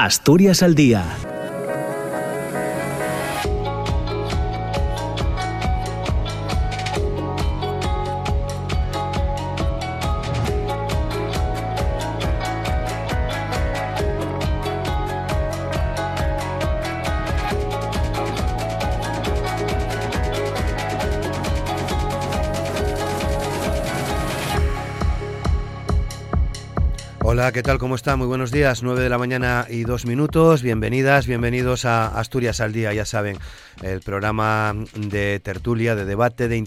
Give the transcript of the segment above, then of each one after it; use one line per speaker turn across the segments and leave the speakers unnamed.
Asturias al Día
¿qué tal? ¿Cómo está? Muy buenos días. 9 de la mañana y dos minutos. Bienvenidas, bienvenidos a Asturias al Día, ya saben, el programa de tertulia, de debate, de,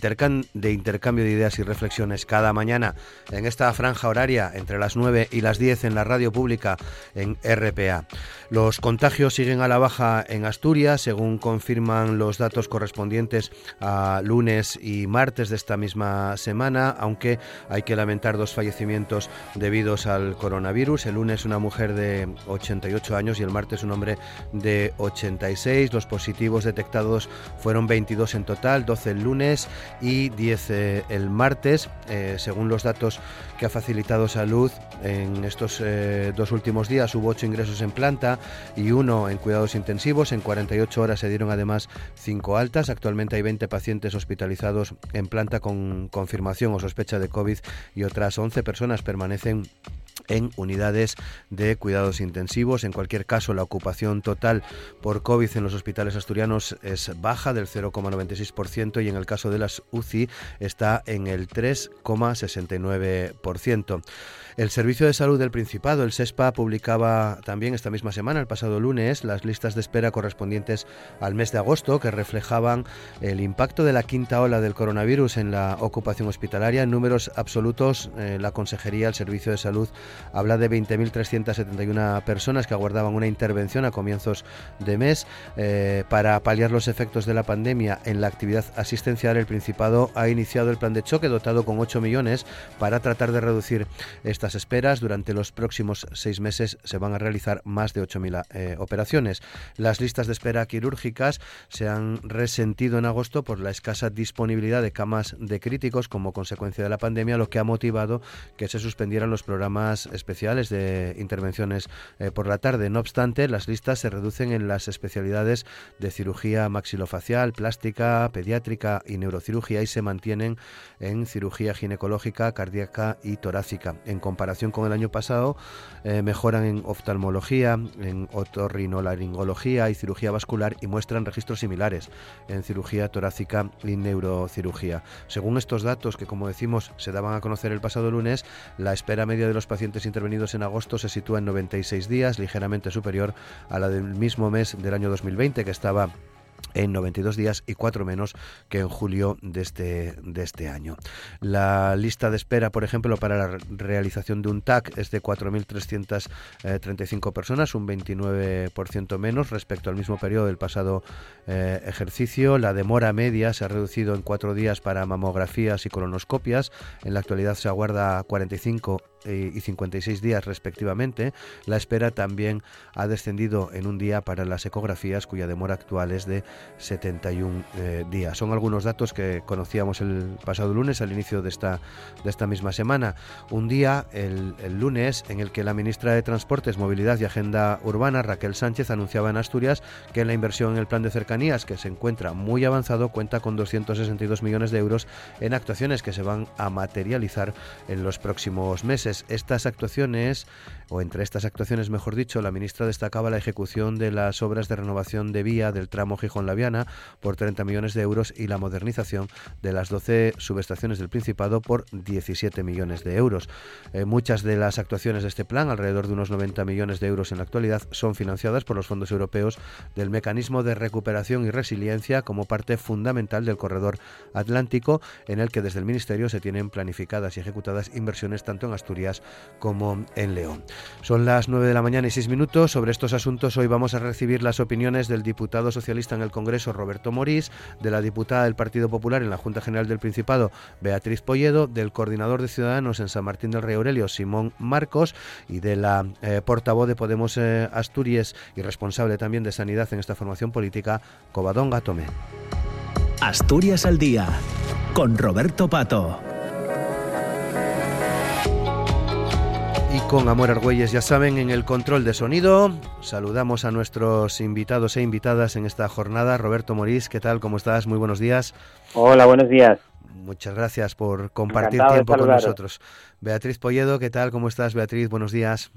de intercambio de ideas y reflexiones cada mañana en esta franja horaria entre las 9 y las 10 en la radio pública en RPA. Los contagios siguen a la baja en Asturias, según confirman los datos correspondientes a lunes y martes de esta misma semana, aunque hay que lamentar dos fallecimientos debidos al coronavirus. El lunes una mujer de 88 años y el martes un hombre de 86. Los positivos detectados fueron 22 en total, 12 el lunes y 10 eh, el martes. Eh, según los datos que ha facilitado Salud, en estos eh, dos últimos días hubo 8 ingresos en planta y uno en cuidados intensivos. En 48 horas se dieron además 5 altas. Actualmente hay 20 pacientes hospitalizados en planta con confirmación o sospecha de COVID y otras 11 personas permanecen en unidades de cuidados intensivos. En cualquier caso, la ocupación total por COVID en los hospitales asturianos es baja del 0,96% y en el caso de las UCI está en el 3,69%. El Servicio de Salud del Principado, el SESPA, publicaba también esta misma semana, el pasado lunes, las listas de espera correspondientes al mes de agosto que reflejaban el impacto de la quinta ola del coronavirus en la ocupación hospitalaria. En números absolutos, eh, la Consejería, el Servicio de Salud, habla de 20.371 personas que aguardaban una intervención a comienzos de mes. Eh, para paliar los efectos de la pandemia en la actividad asistencial, el Principado ha iniciado el plan de choque dotado con 8 millones para tratar de reducir estas esperas. Durante los próximos seis meses se van a realizar más de 8.000 eh, operaciones. Las listas de espera quirúrgicas se han resentido en agosto por la escasa disponibilidad de camas de críticos como consecuencia de la pandemia, lo que ha motivado que se suspendieran los programas especiales de intervenciones eh, por la tarde. No obstante, las listas se reducen en las especialidades de cirugía maxilofacial, plástica, pediátrica y neurocirugía y se mantienen en cirugía ginecológica, cardíaca y torácica. Comparación con el año pasado, eh, mejoran en oftalmología, en otorrinolaringología y cirugía vascular y muestran registros similares en cirugía torácica y neurocirugía. Según estos datos que, como decimos, se daban a conocer el pasado lunes, la espera media de los pacientes intervenidos en agosto se sitúa en 96 días, ligeramente superior a la del mismo mes del año 2020, que estaba en 92 días y cuatro menos que en julio de este, de este año. La lista de espera, por ejemplo, para la realización de un TAC es de 4.335 personas, un 29% menos respecto al mismo periodo del pasado eh, ejercicio. La demora media se ha reducido en cuatro días para mamografías y colonoscopias. En la actualidad se aguarda 45 y 56 días respectivamente. La espera también ha descendido en un día para las ecografías cuya demora actual es de 71 eh, días. Son algunos datos que conocíamos el pasado lunes al inicio de esta, de esta misma semana. Un día, el lunes, en el que la ministra de Transportes, Movilidad y Agenda Urbana, Raquel Sánchez, anunciaba en Asturias que la inversión en el plan de cercanías, que se encuentra muy avanzado, cuenta con 262 millones de euros en actuaciones que se van a materializar en los próximos meses estas actuaciones, o entre estas actuaciones, mejor dicho, la ministra destacaba la ejecución de las obras de renovación de vía del tramo Gijón-Laviana por 30 millones de euros y la modernización de las 12 subestaciones del Principado por 17 millones de euros. Eh, muchas de las actuaciones de este plan, alrededor de unos 90 millones de euros en la actualidad, son financiadas por los fondos europeos del Mecanismo de Recuperación y Resiliencia como parte fundamental del corredor atlántico, en el que desde el Ministerio se tienen planificadas y ejecutadas inversiones tanto en Asturias como en León. Son las 9 de la mañana y 6 minutos. Sobre estos asuntos hoy vamos a recibir las opiniones del diputado socialista en el Congreso, Roberto Morís, de la diputada del Partido Popular en la Junta General del Principado, Beatriz Polledo, del coordinador de Ciudadanos en San Martín del Rey Aurelio, Simón Marcos, y de la eh, portavoz de Podemos eh, Asturias y responsable también de Sanidad en esta formación política, Covadonga Tomé.
Asturias al día, con Roberto Pato.
Con Amor Argüelles, ya saben, en el control de sonido. Saludamos a nuestros invitados e invitadas en esta jornada. Roberto Morís, ¿qué tal? ¿Cómo estás? Muy buenos días.
Hola, buenos días.
Muchas gracias por compartir tiempo con nosotros. Beatriz Polledo, ¿qué tal? ¿Cómo estás, Beatriz? Buenos días.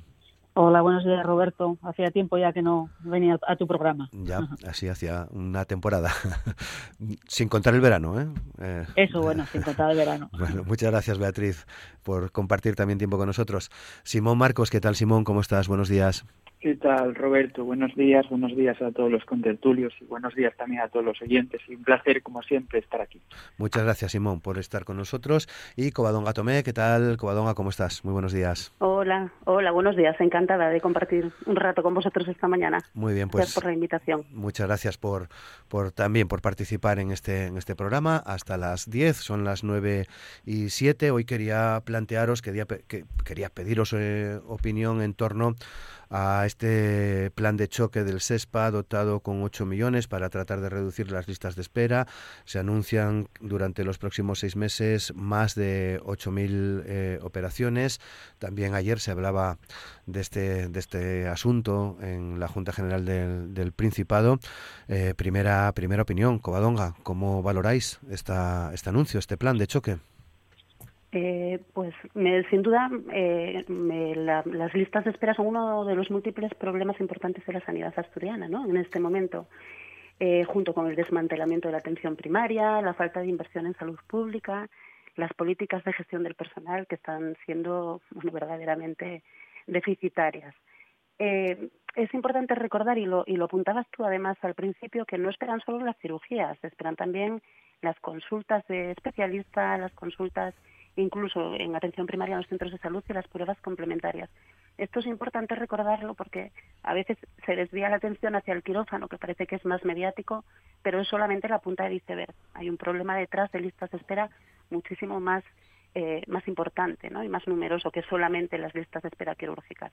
Hola, buenos días, Roberto. Hacía tiempo ya que no venía a tu programa.
Ya, así hacía una temporada. sin contar el verano, ¿eh?
¿eh? Eso, bueno, sin contar el verano.
Bueno, muchas gracias, Beatriz, por compartir también tiempo con nosotros. Simón Marcos, ¿qué tal, Simón? ¿Cómo estás? Buenos días.
¿Qué tal, Roberto? Buenos días, buenos días a todos los contertulios y buenos días también a todos los oyentes. Y un placer, como siempre, estar aquí.
Muchas gracias, Simón, por estar con nosotros. Y Covadonga Tomé, ¿qué tal? Covadonga, ¿cómo estás? Muy buenos días.
Hola, hola, buenos días. Encantada de compartir un rato con vosotros esta mañana.
Muy bien, pues.
Gracias por la invitación.
Muchas gracias por, por también por participar en este, en este programa. Hasta las 10, son las 9 y 7. Hoy quería plantearos, quería, que, quería pediros eh, opinión en torno a este plan de choque del SESPA dotado con 8 millones para tratar de reducir las listas de espera. Se anuncian durante los próximos seis meses más de 8.000 eh, operaciones. También ayer se hablaba de este, de este asunto en la Junta General del, Principado. Eh, primera, primera opinión, Covadonga, ¿cómo valoráis esta, este anuncio, este plan de choque?
Eh, pues sin duda eh, las listas de espera son uno de los múltiples problemas importantes de la sanidad asturiana ¿no? en este momento, eh, junto con el desmantelamiento de la atención primaria, la falta de inversión en salud pública, las políticas de gestión del personal que están siendo verdaderamente deficitarias. es importante recordar, y lo, y lo apuntabas tú además al principio, que no esperan solo las cirugías, esperan también las consultas de especialistas, las consultas incluso en atención primaria en los centros de salud y las pruebas complementarias. Esto es importante recordarlo porque a veces se desvía la atención hacia el quirófano, que parece que es más mediático, pero es solamente la punta de iceberg. Hay un problema detrás de listas de espera muchísimo más, eh, más importante ¿no? y más numeroso que solamente las listas de espera quirúrgicas.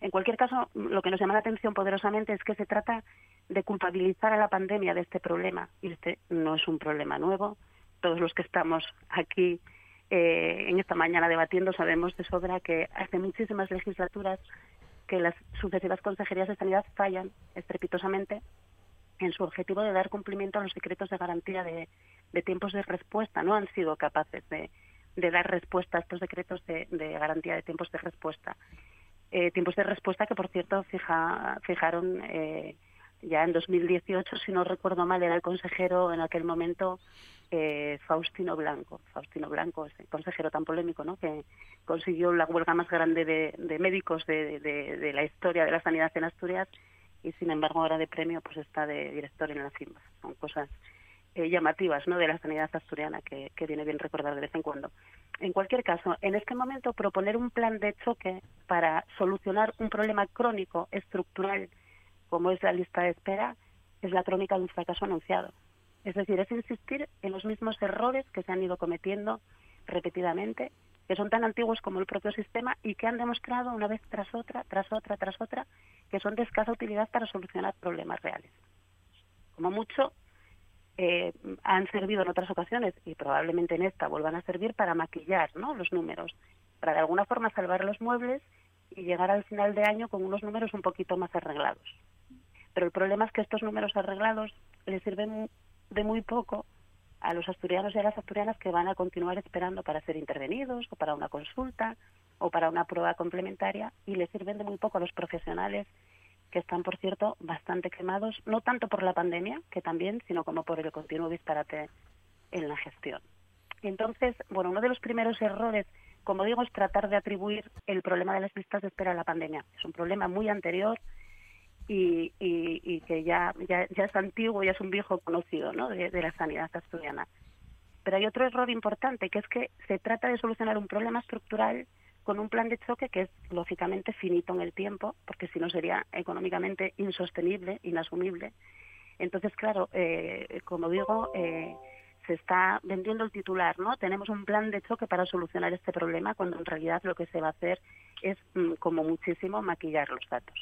En cualquier caso, lo que nos llama la atención poderosamente es que se trata de culpabilizar a la pandemia de este problema. Y este no es un problema nuevo. Todos los que estamos aquí eh, en esta mañana debatiendo sabemos de sobra que hace muchísimas legislaturas que las sucesivas consejerías de sanidad fallan estrepitosamente en su objetivo de dar cumplimiento a los decretos de garantía de, tiempos de respuesta. No han sido capaces de, dar respuesta a estos decretos de, garantía de tiempos de respuesta. Eh, tiempos de respuesta que, por cierto, fijaron eh, ya en 2018, si no recuerdo mal, era el consejero en aquel momento eh, Faustino Blanco. Faustino Blanco, ese consejero tan polémico, ¿no? Que consiguió la huelga más grande de, médicos de, la historia de la sanidad en Asturias y, sin embargo, ahora de premio pues está de director en la CIMBA. Son cosas eh, llamativas, ¿no? De la sanidad asturiana que, que viene bien recordar de vez en cuando. En cualquier caso, en este momento proponer un plan de choque para solucionar un problema crónico, estructural, como es la lista de espera, es la crónica de un fracaso anunciado. Es decir, es insistir en los mismos errores que se han ido cometiendo repetidamente, que son tan antiguos como el propio sistema y que han demostrado una vez tras otra, tras otra, tras otra, que son de escasa utilidad para solucionar problemas reales. Como mucho, eh, han servido en otras ocasiones y probablemente en esta vuelvan a servir para maquillar ¿no? los números, para de alguna forma salvar los muebles y llegar al final de año con unos números un poquito más arreglados. Pero el problema es que estos números arreglados les sirven de muy poco a los asturianos y a las asturianas que van a continuar esperando para ser intervenidos o para una consulta o para una prueba complementaria y les sirven de muy poco a los profesionales que están, por cierto, bastante quemados, no tanto por la pandemia, que también, sino como por el continuo disparate en la gestión. Entonces, bueno, uno de los primeros errores, como digo, es tratar de atribuir el problema de las listas de espera a la pandemia. Es un problema muy anterior, y, que ya, ya, es antiguo, ya es un viejo conocido ¿no? de, la sanidad asturiana. Pero hay otro error importante, que es que se trata de solucionar un problema estructural con un plan de choque que es lógicamente finito en el tiempo, porque si no sería económicamente insostenible, inasumible. Entonces, claro, eh, como digo, eh, se está vendiendo el titular, ¿no? Tenemos un plan de choque para solucionar este problema, cuando en realidad lo que se va a hacer es, mm, como muchísimo, maquillar los datos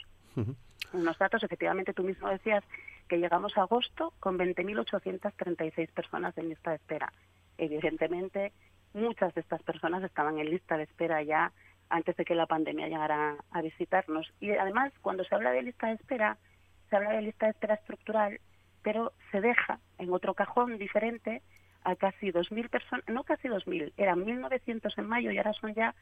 unos datos, efectivamente tú mismo decías que llegamos a agosto con 20.836 personas en lista de espera. Evidentemente, muchas de estas personas estaban en lista de espera ya antes de que la pandemia llegara a visitarnos. Y además, cuando se habla de lista de espera, se habla de lista de espera estructural, pero se deja en otro cajón diferente a casi 2.000 personas, no casi 2.000, eran 1.900 en mayo y ahora son ya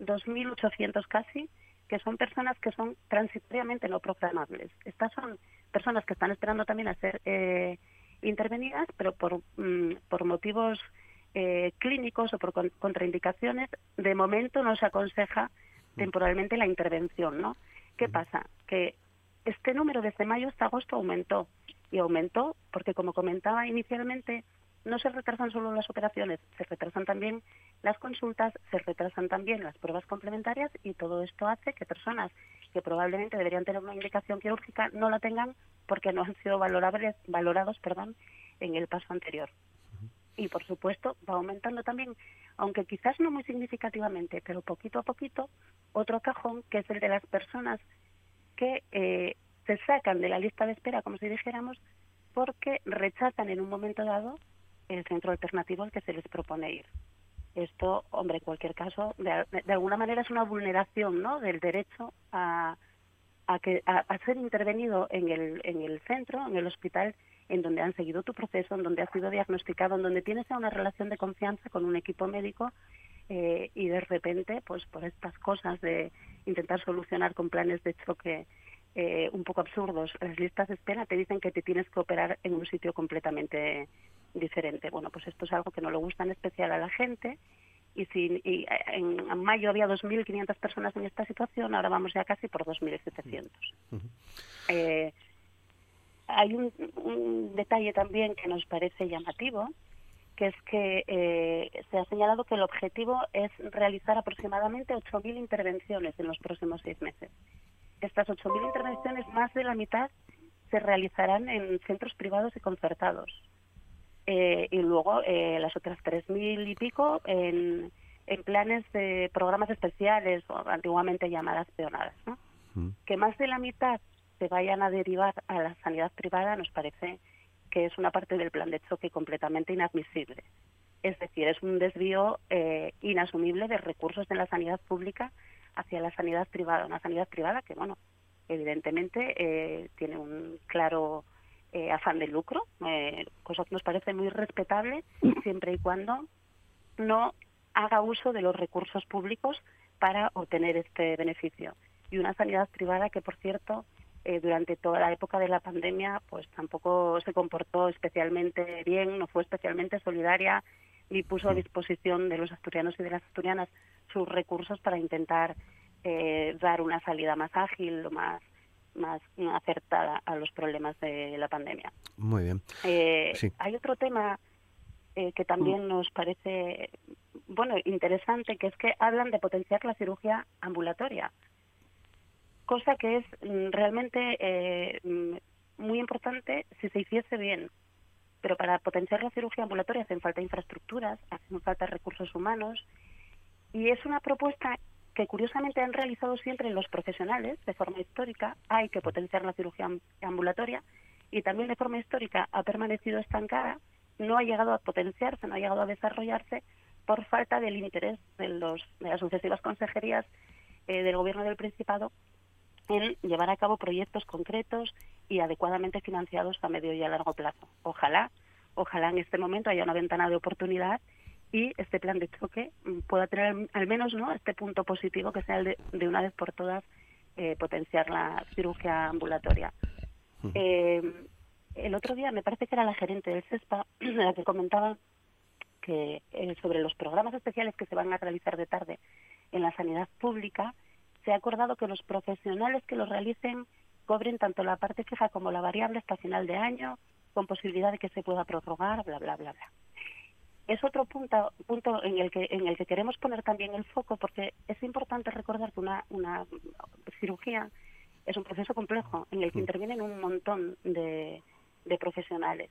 2.800 casi, que son personas que son transitoriamente no programables. Estas son personas que están esperando también a ser eh, intervenidas, pero por, mm, por motivos eh, clínicos o por contraindicaciones, de momento no se aconseja temporalmente la intervención, ¿no? ¿Qué pasa? Que este número desde mayo hasta agosto aumentó y aumentó porque, como comentaba inicialmente, no se retrasan solo las operaciones, se retrasan también las consultas, se retrasan también las pruebas complementarias y todo esto hace que personas que probablemente deberían tener una indicación quirúrgica no la tengan porque no han sido valorables, valorados perdón, en el paso anterior. Y por supuesto va aumentando también, aunque quizás no muy significativamente, pero poquito a poquito, otro cajón que es el de las personas que eh, se sacan de la lista de espera, como si dijéramos, porque rechazan en un momento dado el centro alternativo al que se les propone ir. Esto, hombre, en cualquier caso, de, alguna manera es una vulneración ¿no? del derecho a, a, que, a, ser intervenido en el, en el centro, en el hospital, en donde han seguido tu proceso, en donde has sido diagnosticado, en donde tienes una relación de confianza con un equipo médico eh, y de repente, pues por estas cosas de intentar solucionar con planes de choque eh, un poco absurdos, las listas de espera te dicen que te tienes que operar en un sitio completamente diferente. Bueno, pues esto es algo que no le gusta en especial a la gente y si y en, mayo había 2.500 personas en esta situación, ahora vamos ya casi por 2.700. eh, hay un, un, detalle también que nos parece llamativo, que es que eh, se ha señalado que el objetivo es realizar aproximadamente 8.000 intervenciones en los próximos seis meses. Estas 8.000 intervenciones, más de la mitad, se realizarán en centros privados y concertados. Eh, y luego eh, las otras 3.000 y pico en, en, planes de programas especiales, o antiguamente llamadas peonadas. ¿no? Mm. Que más de la mitad se vayan a derivar a la sanidad privada nos parece que es una parte del plan de choque completamente inadmisible. Es decir, es un desvío eh, inasumible de recursos de la sanidad pública hacia la sanidad privada. Una sanidad privada que, bueno, evidentemente tiene un claro eh, afán de lucro, eh, cosa que nos parece muy respetable siempre y cuando no haga uso de los recursos públicos para obtener este beneficio. Y una sanidad privada que, por cierto, eh, durante toda la época de la pandemia, pues tampoco se comportó especialmente bien, no fue especialmente solidaria, ni puso a disposición de los asturianos y de las asturianas sus recursos para intentar dar una salida más ágil, o más más acertada a los problemas de la pandemia.
Muy bien.
Eh, hay otro tema eh, que también mm. nos parece bueno interesante, que es que hablan de potenciar la cirugía ambulatoria, cosa que es mm, realmente eh, mm, muy importante si se hiciese bien. Pero para potenciar la cirugía ambulatoria hacen falta infraestructuras, hacen falta recursos humanos y es una propuesta que curiosamente han realizado siempre los profesionales de forma histórica. Hay que potenciar la cirugía ambulatoria y también de forma histórica ha permanecido estancada, no ha llegado a potenciarse, no ha llegado a desarrollarse por falta del interés de, los, de las sucesivas consejerías eh, del Gobierno del Principado en llevar a cabo proyectos concretos y adecuadamente financiados a medio y a largo plazo. Ojalá, ojalá en este momento haya una ventana de oportunidad y este plan de choque mm, pueda tener al menos no este punto positivo que sea el de, una vez por todas eh, potenciar la cirugía ambulatoria. Eh, el otro día me parece que era la gerente del CESPA la que comentaba que eh, sobre los programas especiales que se van a realizar de tarde en la sanidad pública se ha acordado que los profesionales que los realicen cobren tanto la parte fija como la variable hasta final de año con posibilidad de que se pueda prorrogar, bla, bla, bla, bla es otro punto, punto en, el que, en el que queremos poner también el foco porque es importante recordar que una, una cirugía es un proceso complejo en el que mm. intervienen un montón de, de profesionales.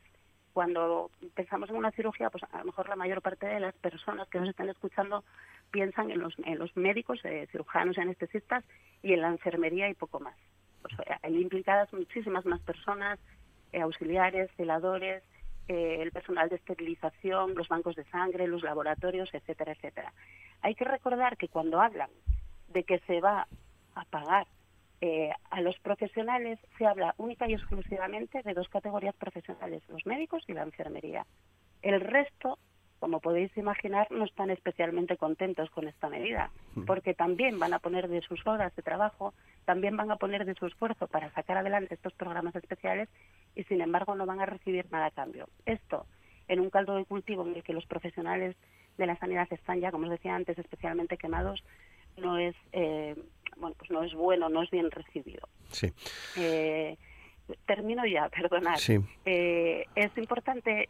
Cuando pensamos en una cirugía, pues a lo mejor la mayor parte de las personas que nos están escuchando piensan en los, en los médicos, eh, cirujanos y anestesistas y en la enfermería y poco más. Pues, hay implicadas muchísimas más personas, eh, auxiliares, celadores, eh, el personal de esterilización, los bancos de sangre, los laboratorios, etcétera, etcétera. Hay que recordar que cuando hablan de que se va a pagar eh, a los profesionales, se habla única y exclusivamente de dos categorías profesionales, los médicos y la enfermería. El resto, como podéis imaginar, no están especialmente contentos con esta medida, porque también van a poner de sus horas de trabajo, también van a poner de su esfuerzo para sacar adelante estos programas especiales y, sin embargo, no van a recibir nada a cambio. Esto, en un caldo de cultivo en el que los profesionales de la sanidad están ya, como os decía antes, especialmente quemados, no es eh, bueno pues no es bueno, no es bien recibido.
Sí.
Eh, termino ya, perdonad.
Sí.
Eh, es importante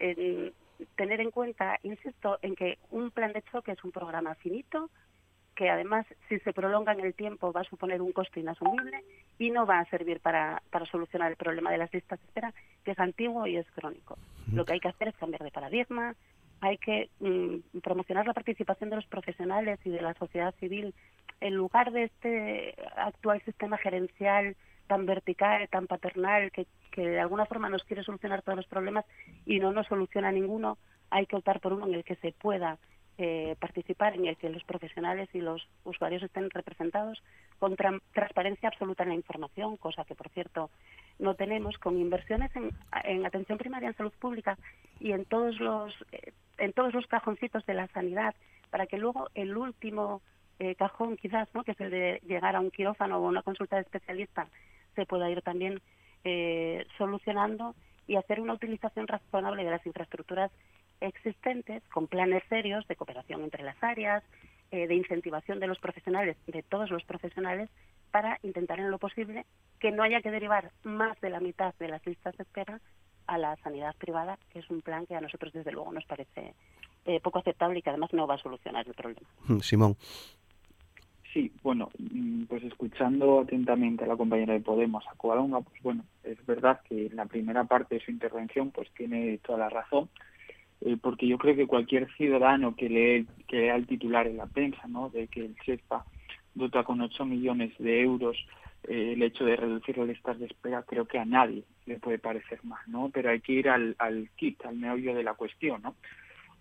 tener en cuenta, insisto, en que un plan de choque es un programa finito, que además, si se prolonga en el tiempo, va a suponer un costo inasumible y no va a servir para, para solucionar el problema de las listas de espera, que es antiguo y es crónico. Lo que hay que hacer es cambiar de paradigma, hay que mm, promocionar la participación de los profesionales y de la sociedad civil en lugar de este actual sistema gerencial tan vertical, tan paternal, que, que de alguna forma nos quiere solucionar todos los problemas y no nos soluciona ninguno, hay que optar por uno en el que se pueda eh, participar, en el que los profesionales y los usuarios estén representados con transparencia absoluta en la información, cosa que, por cierto, no tenemos, con inversiones en, en atención primaria en salud pública y en todos los eh, en todos los cajoncitos de la sanidad, para que luego el último eh, cajón quizás, ¿no? que es el de llegar a un quirófano o una consulta de especialista, se pueda ir también eh, solucionando y hacer una utilización razonable de las infraestructuras existentes con planes serios de cooperación entre las áreas, eh, de incentivación de los profesionales, de todos los profesionales, para intentar en lo posible que no haya que derivar más de la mitad de las listas de espera a la sanidad privada, que es un plan que a nosotros desde luego nos parece eh, poco aceptable y que además no va a solucionar el problema.
Simón.
Sí, bueno, mm, pues escuchando atentamente a la compañera de Podemos, a Coalonga, pues bueno, es verdad que la primera parte de su intervención pues tiene toda la razón, eh, porque yo creo que cualquier ciudadano que lee, que lea el titular en la prensa, ¿no?, de que el SEPA dota con 8 millones de euros eh, el hecho de reducir las listas de espera, creo que a nadie le puede parecer más, ¿no? Pero hay que ir al, al kit, al meollo de la cuestión, ¿no?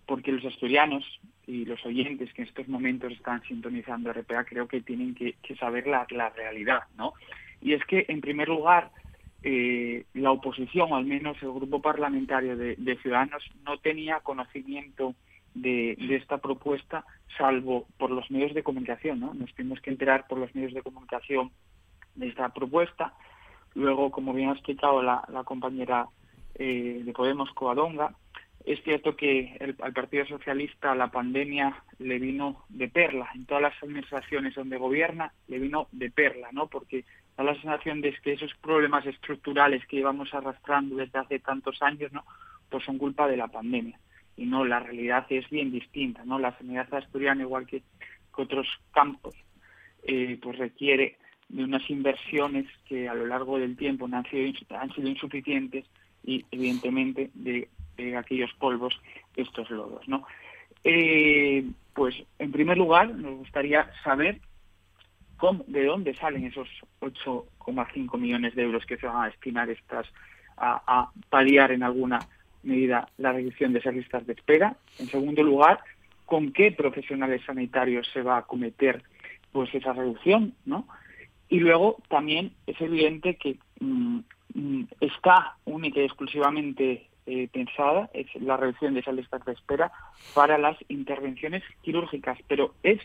Porque los asturianos y los oyentes que en estos momentos están sintonizando RPA creo que tienen que, saber la, realidad, ¿no? Y es que, en primer lugar, eh, la oposición, o al menos el grupo parlamentario de, Ciudadanos, no tenía conocimiento de, esta propuesta, salvo por los medios de comunicación, ¿no? Nos tuvimos que enterar por los medios de comunicación de esta propuesta. Luego, como bien ha explicado la, compañera eh, de Podemos, Coadonga, es cierto que al Partido Socialista la pandemia le vino de perla. En todas las administraciones donde gobierna le vino de perla, ¿no? Porque da la sensación de que esos problemas estructurales que llevamos arrastrando desde hace tantos años, ¿no? Pues son culpa de la pandemia. Y no, la realidad es bien distinta, ¿no? La sanidad asturiana, igual que, otros campos, eh, pues requiere de unas inversiones que a lo largo del tiempo han sido insuficientes y evidentemente de de aquellos polvos, estos lodos. ¿no? Eh, pues en primer lugar nos gustaría saber de dónde salen esos 8,5 millones de euros que se van a destinar estas a, paliar en alguna medida la reducción de esas listas de espera. En segundo lugar, con qué profesionales sanitarios se va a acometer pues esa reducción, ¿no? Y luego también es evidente que mm, mm, está única y exclusivamente eh, pensada es la reducción de esas listas de espera para las intervenciones quirúrgicas, pero es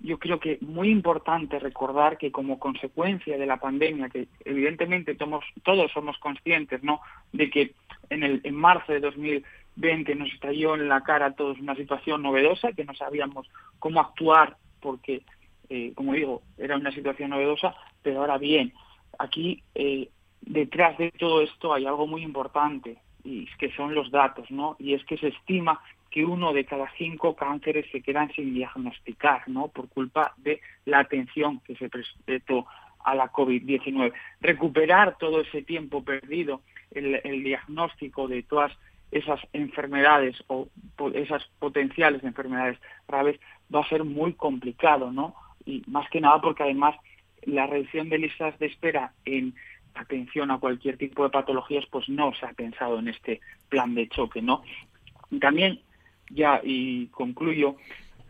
yo creo que muy importante recordar que como consecuencia de la pandemia, que evidentemente todos somos conscientes, ¿no? De que en, el, en marzo de 2020 nos estalló en la cara a todos una situación novedosa, que no sabíamos cómo actuar porque, eh, como digo, era una situación novedosa, pero ahora bien, aquí eh, detrás de todo esto hay algo muy importante, y que son los datos, ¿no? Y es que se estima que uno de cada cinco cánceres se quedan sin diagnosticar, ¿no? Por culpa de la atención que se prestó a la COVID-19. Recuperar todo ese tiempo perdido, el, el, diagnóstico de todas esas enfermedades o esas potenciales enfermedades graves va a ser muy complicado, ¿no? Y más que nada porque además la reducción de listas de espera en atención a cualquier tipo de patologías, pues no se ha pensado en este plan de choque, ¿no? también, ya y concluyo,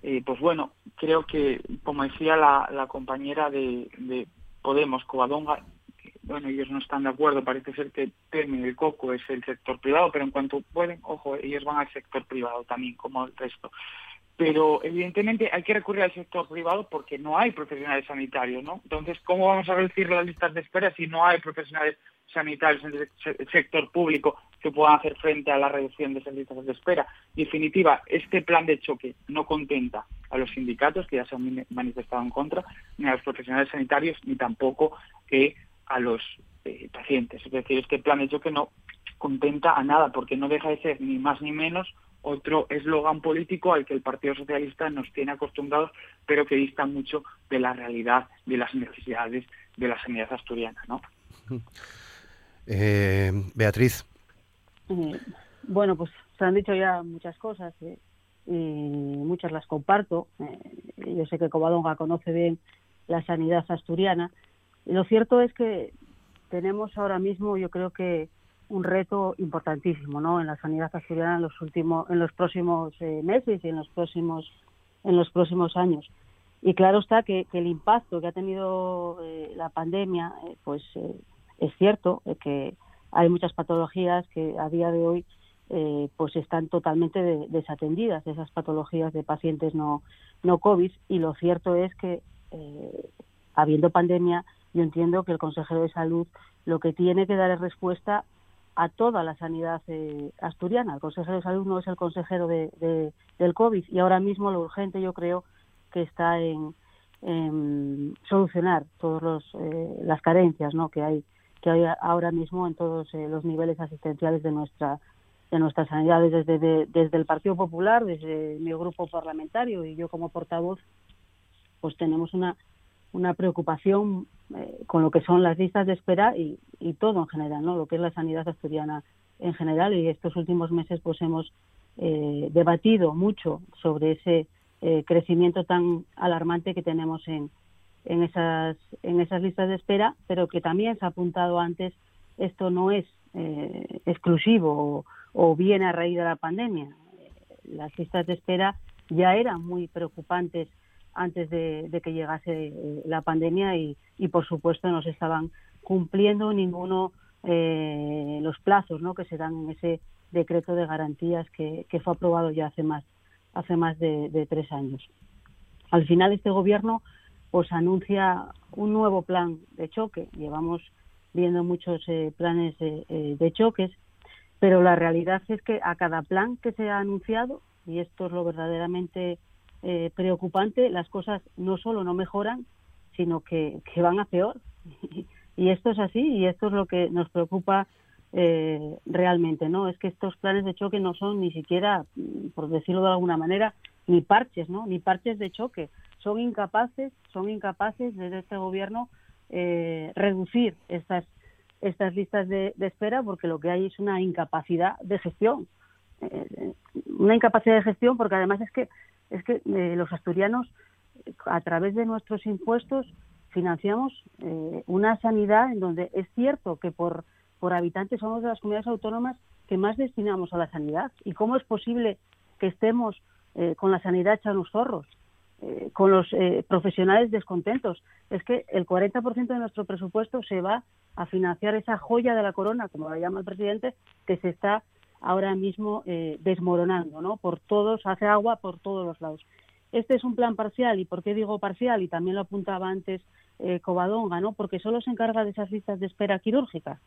Eh, pues bueno, creo que, como decía la, compañera de, de Podemos, Covadonga, bueno, ellos no están de acuerdo, parece ser que Termin el Coco es el sector privado, pero en cuanto pueden, ojo, ellos van al sector privado también, como el resto. Pero evidentemente hay que recurrir al sector privado porque no hay profesionales sanitarios, ¿no? Entonces, ¿cómo vamos a reducir las listas de espera si no hay profesionales sanitarios en el sector público que puedan hacer frente a la reducción de esas listas de espera? En definitiva, este plan de choque no contenta a los sindicatos, que ya se han manifestado en contra, ni a los profesionales sanitarios, ni tampoco que a los eh, pacientes. Es decir, este plan de choque no contenta a nada, porque no deja de ser ni más ni menos otro eslogan político al que el Partido Socialista nos tiene acostumbrados, pero que dista mucho de la realidad, de las necesidades de la sanidad asturiana. ¿no?
Eh, Beatriz.
Eh, bueno, pues se han dicho ya muchas cosas y muchas las comparto. yo sé que Covadonga conoce bien la sanidad asturiana lo cierto es que tenemos ahora mismo, yo creo que un reto importantísimo, ¿no? En la sanidad asturiana en los últimos, en los próximos eh, meses y en los próximos, en los próximos años. Y claro está que, el impacto que ha tenido eh, la pandemia, eh, pues es cierto que hay muchas patologías que a día de hoy pues están totalmente desatendidas, esas patologías de pacientes no, no COVID. Y lo cierto es que habiendo pandemia, yo entiendo que el consejero de salud lo que tiene que dar es respuesta a toda la sanidad eh, asturiana. El consejero de salud no es el consejero de, del COVID y ahora mismo lo urgente yo creo que está en, solucionar todas eh, las carencias ¿no? que hay que hay ahora mismo en todos eh, los niveles asistenciales de nuestra de nuestras sanidades desde desde el Partido Popular desde mi grupo parlamentario y yo como portavoz pues tenemos una una preocupación eh, con lo que son las listas de espera y, todo en general, ¿no? Lo que es la sanidad asturiana en general y estos últimos meses pues hemos eh, debatido mucho sobre ese eh, crecimiento tan alarmante que tenemos en, en esas en esas listas de espera, pero que también se ha apuntado antes esto no es exclusivo o, o viene a raíz de la pandemia. Las listas de espera ya eran muy preocupantes antes de, que llegase eh, la pandemia y, por supuesto no se estaban cumpliendo ninguno eh, los plazos ¿no? que se dan en ese decreto de garantías que, fue aprobado ya hace más hace más de, tres años. Al final este gobierno pues anuncia un nuevo plan de choque. Llevamos viendo muchos eh, planes de, de choques, pero la realidad es que a cada plan que se ha anunciado y esto es lo verdaderamente eh, preocupante, las cosas no solo no mejoran, sino que, van a peor. y esto es así y esto es lo que nos preocupa eh, realmente, ¿no? Es que estos planes de choque no son ni siquiera, mm, por decirlo de alguna manera, ni parches, ¿no? Ni parches de choque. Son incapaces, son incapaces desde este gobierno eh, reducir estas estas listas de, espera porque lo que hay es una incapacidad de gestión. una incapacidad de gestión porque además es que es que eh, los asturianos, a través de nuestros impuestos, financiamos eh, una sanidad en donde es cierto que por, por habitante somos de las comunidades autónomas que más destinamos a la sanidad. ¿Y cómo es posible que estemos eh, con la sanidad hecha los zorros? con los profesionales descontentos. Es que el 40% de nuestro presupuesto se va a financiar esa joya de la corona, como la llama el presidente, que se está ahora mismo eh, desmoronando, ¿no? Por todos, hace agua por todos los lados. Este es un plan parcial, ¿y por qué digo parcial? Y también lo apuntaba antes eh, Covadonga, ¿no? Porque solo se encarga de esas listas de espera quirúrgica,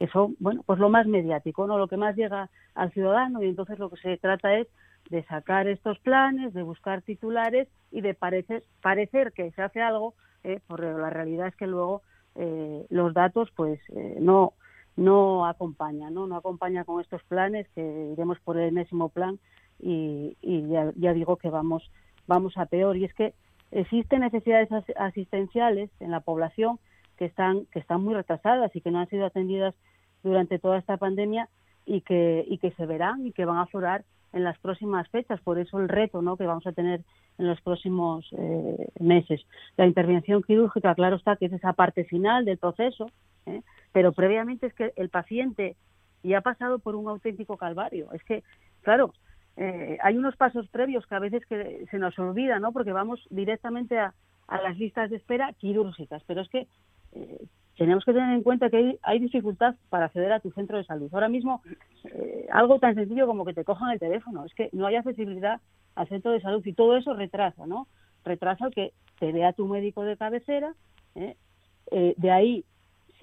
Eso, bueno, pues lo más mediático, ¿no? Lo que más llega al ciudadano y entonces lo que se trata es de sacar estos planes, de buscar titulares y de parecer, parecer que se hace algo, eh, porque la realidad es que luego eh, los datos pues eh, no no acompaña, ¿no? No acompaña con estos planes, que iremos por el enésimo plan y, ya, digo que vamos, vamos a peor. Y es que existen necesidades asistenciales en la población que están, que están muy retrasadas y que no han sido atendidas durante toda esta pandemia y que, y que se verán y que van a aflorar en las próximas fechas. Por eso el reto ¿no? que vamos a tener en los próximos eh, meses. La intervención quirúrgica, claro está, que es esa parte final del proceso, ¿eh? Pero previamente es que el paciente ya ha pasado por un auténtico calvario. Es que, claro, eh, hay unos pasos previos que a veces que se nos olvida, ¿no? Porque vamos directamente a, las listas de espera quirúrgicas, pero es que eh, tenemos que tener en cuenta que hay, dificultad para acceder a tu centro de salud. Ahora mismo, eh, algo tan sencillo como que te cojan el teléfono, es que no hay accesibilidad al centro de salud y todo eso retrasa, ¿no? Retrasa el que te vea tu médico de cabecera, de ahí,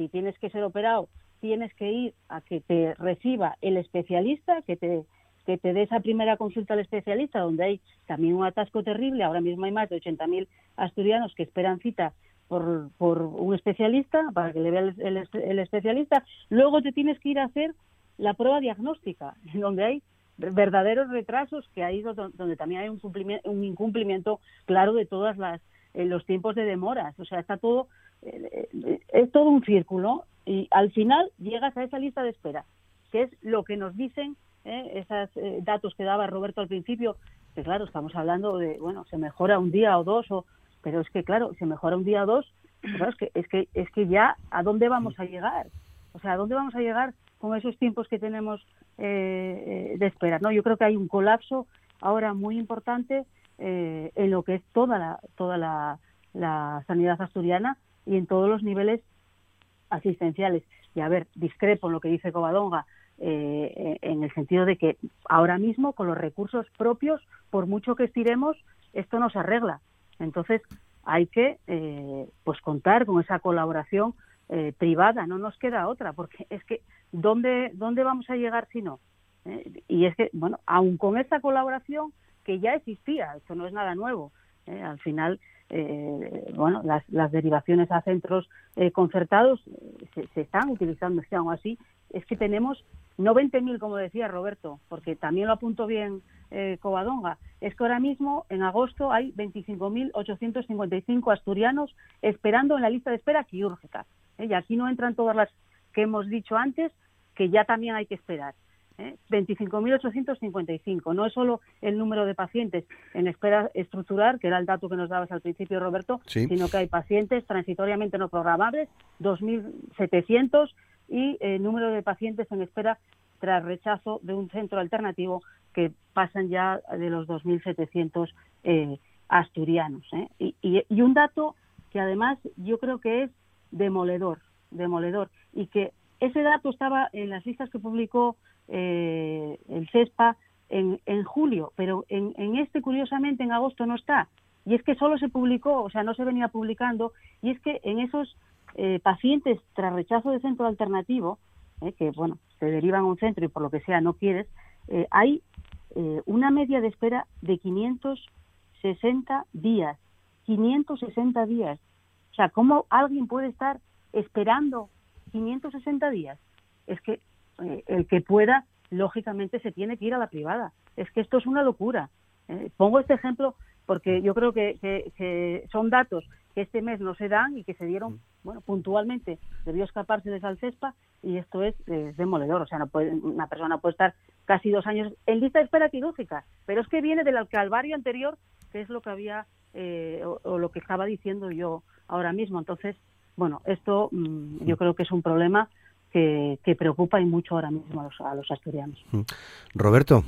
si tienes que ser operado, tienes que ir a que te reciba el especialista, que te que te dé esa primera consulta al especialista, donde hay también un atasco terrible. Ahora mismo hay más de 80.000 asturianos que esperan cita por, por, un especialista, para que le vea el, especialista. Luego te tienes que ir a hacer la prueba diagnóstica, donde hay verdaderos retrasos, que ahí donde también hay un, un incumplimiento claro de todas las eh, los tiempos de demoras. O sea, está todo, es todo un círculo y al final llegas a esa lista de espera, que es lo que nos dicen ¿eh? esos eh, datos que daba Roberto al principio, que claro, estamos hablando de, bueno, se mejora un día o dos, o, pero es que claro, se mejora un día o dos, claro, es que, es que, es que ya, ¿a dónde vamos a llegar? O sea, ¿a dónde vamos a llegar con esos tiempos que tenemos eh, de espera? No, yo creo que hay un colapso ahora muy importante en lo que es toda la, toda la sanidad asturiana y en todos los niveles asistenciales. Y a ver, discrepo en lo que dice Covadonga, eh, en el sentido de que ahora mismo con los recursos propios, por mucho que estiremos, esto no se arregla. Entonces hay que eh, pues contar con esa colaboración eh, privada, no nos queda otra, porque es que ¿dónde, dónde vamos a llegar si no? y es que, bueno, aun con esa colaboración que ya existía, esto no es nada nuevo, al final bueno, las, las, derivaciones a centros concertados se, se, están utilizando, aún así, es que tenemos no 20.000 como decía Roberto, porque también lo apuntó bien eh, Covadonga, es que ahora mismo en agosto hay 25.855 asturianos esperando en la lista de espera quirúrgica. ¿eh? Y aquí no entran todas las que hemos dicho antes, que ya también hay que esperar. ¿Eh? 25.855. No es solo el número de pacientes en espera estructural, que era el dato que nos dabas al principio, Roberto, sino que hay pacientes transitoriamente no programables, 2.700 y el eh, número de pacientes en espera tras rechazo de un centro alternativo que pasan ya de los 2.700 eh, asturianos. ¿eh? Y, un dato que además yo creo que es demoledor, demoledor, y que ese dato estaba en las listas que publicó el CESPA en, julio, pero en, en, este curiosamente en agosto no está. Y es que solo se publicó, o sea, no se venía publicando, y es que en esos eh, pacientes tras rechazo de centro alternativo, eh, que bueno, se derivan a un centro y por lo que sea no quieres, eh, hay una media de espera de 560 días. 560 días. O sea, ¿cómo alguien puede estar esperando 560 días? Es que el que pueda, lógicamente, se tiene que ir a la privada. Es que esto es una locura. pongo este ejemplo porque yo creo que, que, son datos que este mes no se dan y que se dieron bueno, puntualmente debió escaparse de Salcespa y esto es, demoledor. O sea, no puede, una persona puede estar casi dos años en lista de espera quirúrgica, pero es que viene del calvario anterior, que es lo que había eh, o, lo que estaba diciendo yo ahora mismo. Entonces, bueno, esto mm, yo creo que es un problema que, que preocupa y mucho ahora mismo a los, a los asturianos. Mm.
Roberto.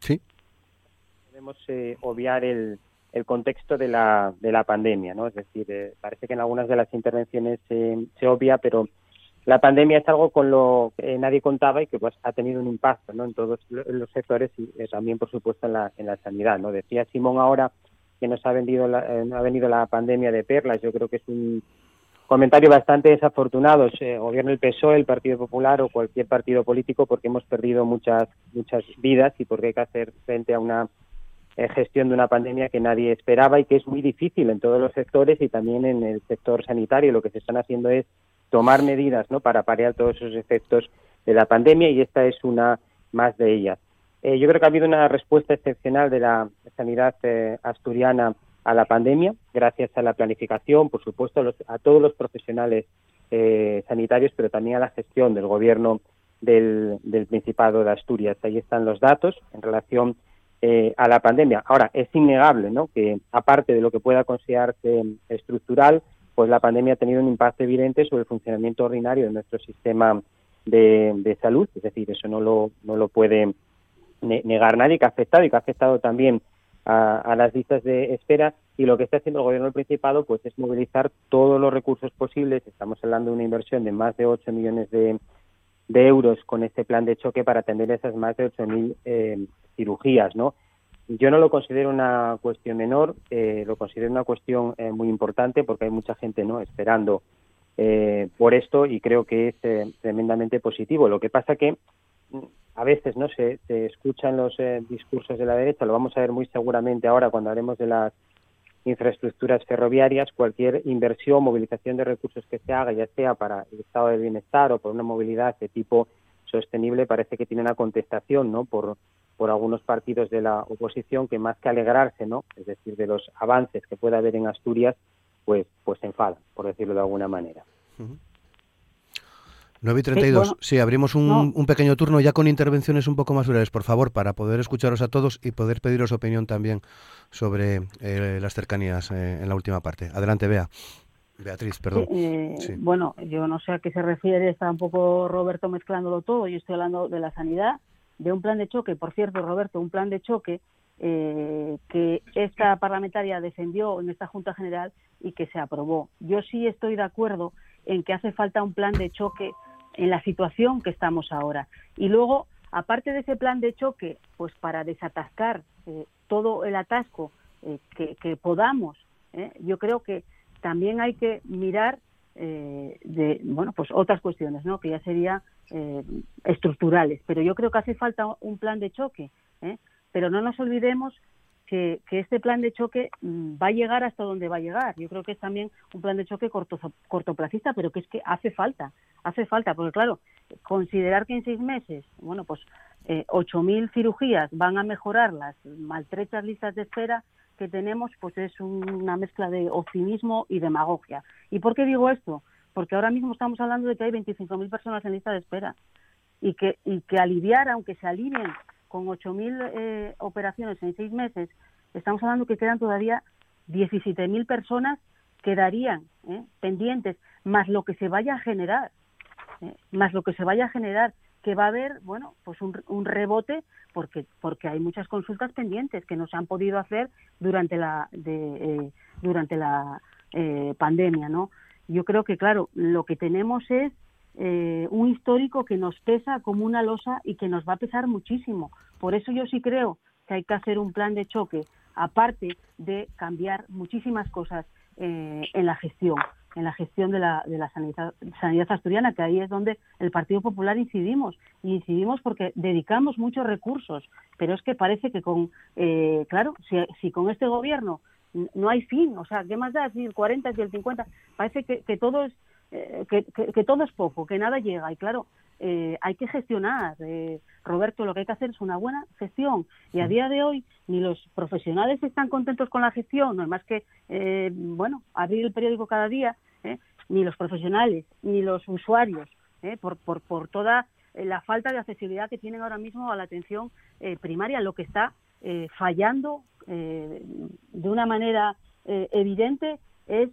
Sí.
Podemos eh, obviar el, el contexto de la, de la pandemia, ¿no? Es decir, eh, parece que en algunas de las intervenciones se obvia, pero la pandemia es algo con lo que nadie contaba y que pues ha tenido un impacto, ¿no? En todos los sectores y eh, también, por supuesto, en la, en la sanidad, ¿no? Decía Simón ahora que nos ha, vendido la, eh, ha venido la pandemia de perlas. Yo creo que es un comentario bastante desafortunado. Se gobierno el PSOE, el Partido Popular o cualquier partido político porque hemos perdido muchas muchas vidas y porque hay que hacer frente a una eh, gestión de una pandemia que nadie esperaba y que es muy difícil en todos los sectores y también en el sector sanitario. Lo que se están haciendo es tomar medidas ¿no? para parear todos esos efectos de la pandemia y esta es una más de ellas. Eh, yo creo que ha habido una respuesta excepcional de la sanidad eh, asturiana a la pandemia, gracias a la planificación, por supuesto, a, todos los profesionales sanitarios, pero también a la gestión del gobierno del, Principado de Asturias. Ahí están los datos en relación eh, a la pandemia. Ahora, es innegable ¿no? que, aparte de lo que pueda considerarse estructural, pues la pandemia ha tenido un impacto evidente sobre el funcionamiento ordinario de nuestro sistema de, salud, es decir, eso no lo, no lo puede negar nadie que ha afectado y que ha afectado también a, las listas de espera y lo que está haciendo el gobierno del Principado pues es movilizar todos los recursos posibles, estamos hablando de una inversión de más de 8 millones de, euros con este plan de choque para atender esas más de 8.000 eh, cirugías, ¿no? Yo no lo considero una cuestión menor, eh, lo considero una cuestión eh, muy importante porque hay mucha gente no esperando eh, por esto y creo que es eh, tremendamente positivo. Lo que pasa que a veces no se, se escuchan los eh, discursos de la derecha, lo vamos a ver muy seguramente ahora cuando hablemos de las infraestructuras ferroviarias, cualquier inversión, movilización de recursos que se haga, ya sea para el estado del bienestar o por una movilidad de tipo sostenible, parece que tiene una contestación, ¿no? Por, por algunos partidos de la oposición que más que alegrarse, ¿no? Es decir, de los avances que pueda haber en Asturias, pues, pues se enfadan, por decirlo de alguna manera.
9 y 32. Sí, abrimos un, un, pequeño turno ya con intervenciones un poco más breves, por favor, para poder escucharos a todos y poder pediros opinión también sobre eh, las cercanías eh, en la última parte. Adelante, Bea. Beatriz, perdón.
Eh, bueno, yo no sé a qué se refiere, está un poco Roberto mezclándolo todo. Yo estoy hablando de la sanidad, de un plan de choque. Por cierto, Roberto, un plan de choque eh, que esta parlamentaria defendió en esta Junta General y que se aprobó. Yo sí estoy de acuerdo en que hace falta un plan de choque en la situación que estamos ahora. Y luego, aparte de ese plan de choque, pues para desatascar eh, todo el atasco eh, que, podamos, yo creo que también hay que mirar de bueno pues otras cuestiones no que ya serían estructurales. Pero yo creo que hace falta un plan de choque pero no nos olvidemos que, este plan de choque mm, va a llegar hasta donde va a llegar. Yo creo que es también un plan de choque corto, cortoplacista, pero que es que hace falta, hace falta, porque claro, considerar que en seis meses, bueno, pues eh, 8.000 cirugías van a mejorar las maltrechas listas de espera que tenemos, pues es una mezcla de optimismo y demagogia. ¿Y por qué digo esto? Porque ahora mismo estamos hablando de que hay 25.000 personas en lista de espera y que, y que aliviar, aunque se alivien con 8.000 eh, operaciones en seis meses, estamos hablando que quedan todavía 17.000 personas quedarían eh, pendientes, más lo que se vaya a generar, eh, más lo que se vaya a generar, que va a haber, bueno, pues un, un, rebote porque porque hay muchas consultas pendientes que no se han podido hacer durante la de, durante la pandemia, ¿no? Yo creo que claro, lo que tenemos es eh, un histórico que nos pesa como una losa y que nos va a pesar muchísimo. Por eso yo sí creo que hay que hacer un plan de choque, aparte de cambiar muchísimas cosas eh, en la gestión, en la gestión de la, de la sanidad, sanidad, asturiana, que ahí es donde el Partido Popular incidimos. Y incidimos porque dedicamos muchos recursos, pero es que parece que con, eh, claro, si, si, con este gobierno no hay fin, o sea, ¿qué más da si el 40, si el 50? Parece que, que todo es eh, que, todo es poco, que nada llega. Y claro, eh, hay que gestionar. Eh, Roberto, lo que hay que hacer es una buena gestión. Y a día de hoy ni los profesionales están contentos con la gestión, no es más que, bueno, abrir el periódico cada día, ni los profesionales, ni los usuarios, por, por, por toda la falta de accesibilidad que tienen ahora mismo a la atención primaria, lo que está fallando de una manera evidente es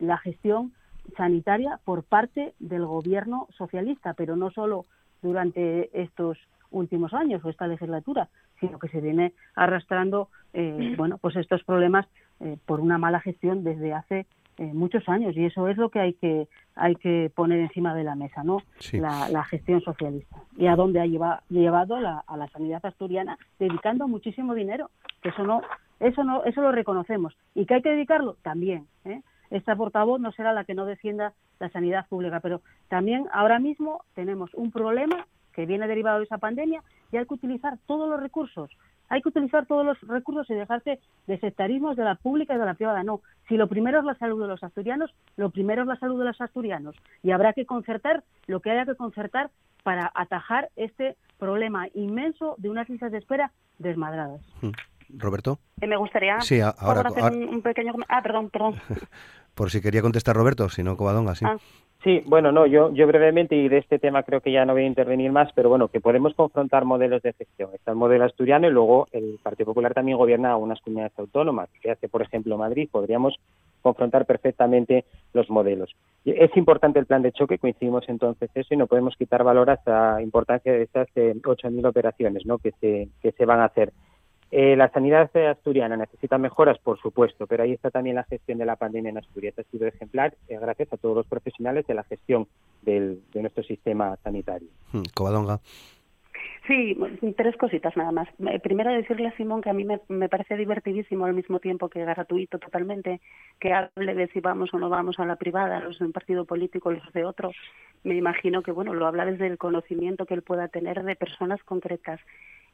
la gestión sanitaria por parte del gobierno socialista, pero no solo durante estos últimos años o esta legislatura, sino que se viene arrastrando eh, bueno pues estos problemas eh, por una mala gestión desde hace eh, muchos años. Y eso es lo que hay que hay que poner encima de la mesa no la, gestión socialista. Y a dónde ha llevado a la sanidad asturiana dedicando muchísimo dinero eso no eso no eso lo reconocemos. Y que hay que dedicarlo también ¿eh? Esta portavoz no será la que no defienda la sanidad pública, pero también ahora mismo tenemos un problema que viene derivado de esa pandemia y hay que utilizar todos los recursos. Hay que utilizar todos los recursos y dejarse de sectarismos de la pública y de la privada. No, si lo primero es la salud de los asturianos, lo primero es la salud de los asturianos. Y habrá que concertar lo que haya que concertar para atajar este problema inmenso de unas listas de espera desmadradas.
Mm. Roberto.
Eh, me gustaría
sí, ahora,
hacer Un, pequeño... Ah, perdón, perdón.
Por si quería contestar Roberto, si no, Covadonga, sí.
Ah. Sí, bueno, no, yo, yo brevemente, y de este tema creo que ya no voy a intervenir más, pero bueno, que podemos confrontar modelos de gestión. Está el modelo asturiano y luego el Partido Popular también gobierna unas comunidades autónomas, que hace, por ejemplo, Madrid. Podríamos confrontar perfectamente los modelos. Es importante el plan de choque, coincidimos entonces eso y no podemos quitar valor a esa importancia de esas eh, 8.000 operaciones ¿no? que, se, que se van a hacer. Eh, la sanidad asturiana necesita mejoras, por supuesto, pero ahí está también la gestión de la pandemia en Asturias. Ha sido ejemplar eh, gracias a todos los profesionales de la gestión del, de nuestro sistema sanitario.
Hmm, Covadonga.
Sí, tres cositas nada más. Eh, primero decirle a Simón que a mí me, me, parece divertidísimo al mismo tiempo que gratuito totalmente que hable de si vamos o no vamos a la privada, los de un partido político, los de otro. Me imagino que bueno, lo habla desde el conocimiento que él pueda tener de personas concretas.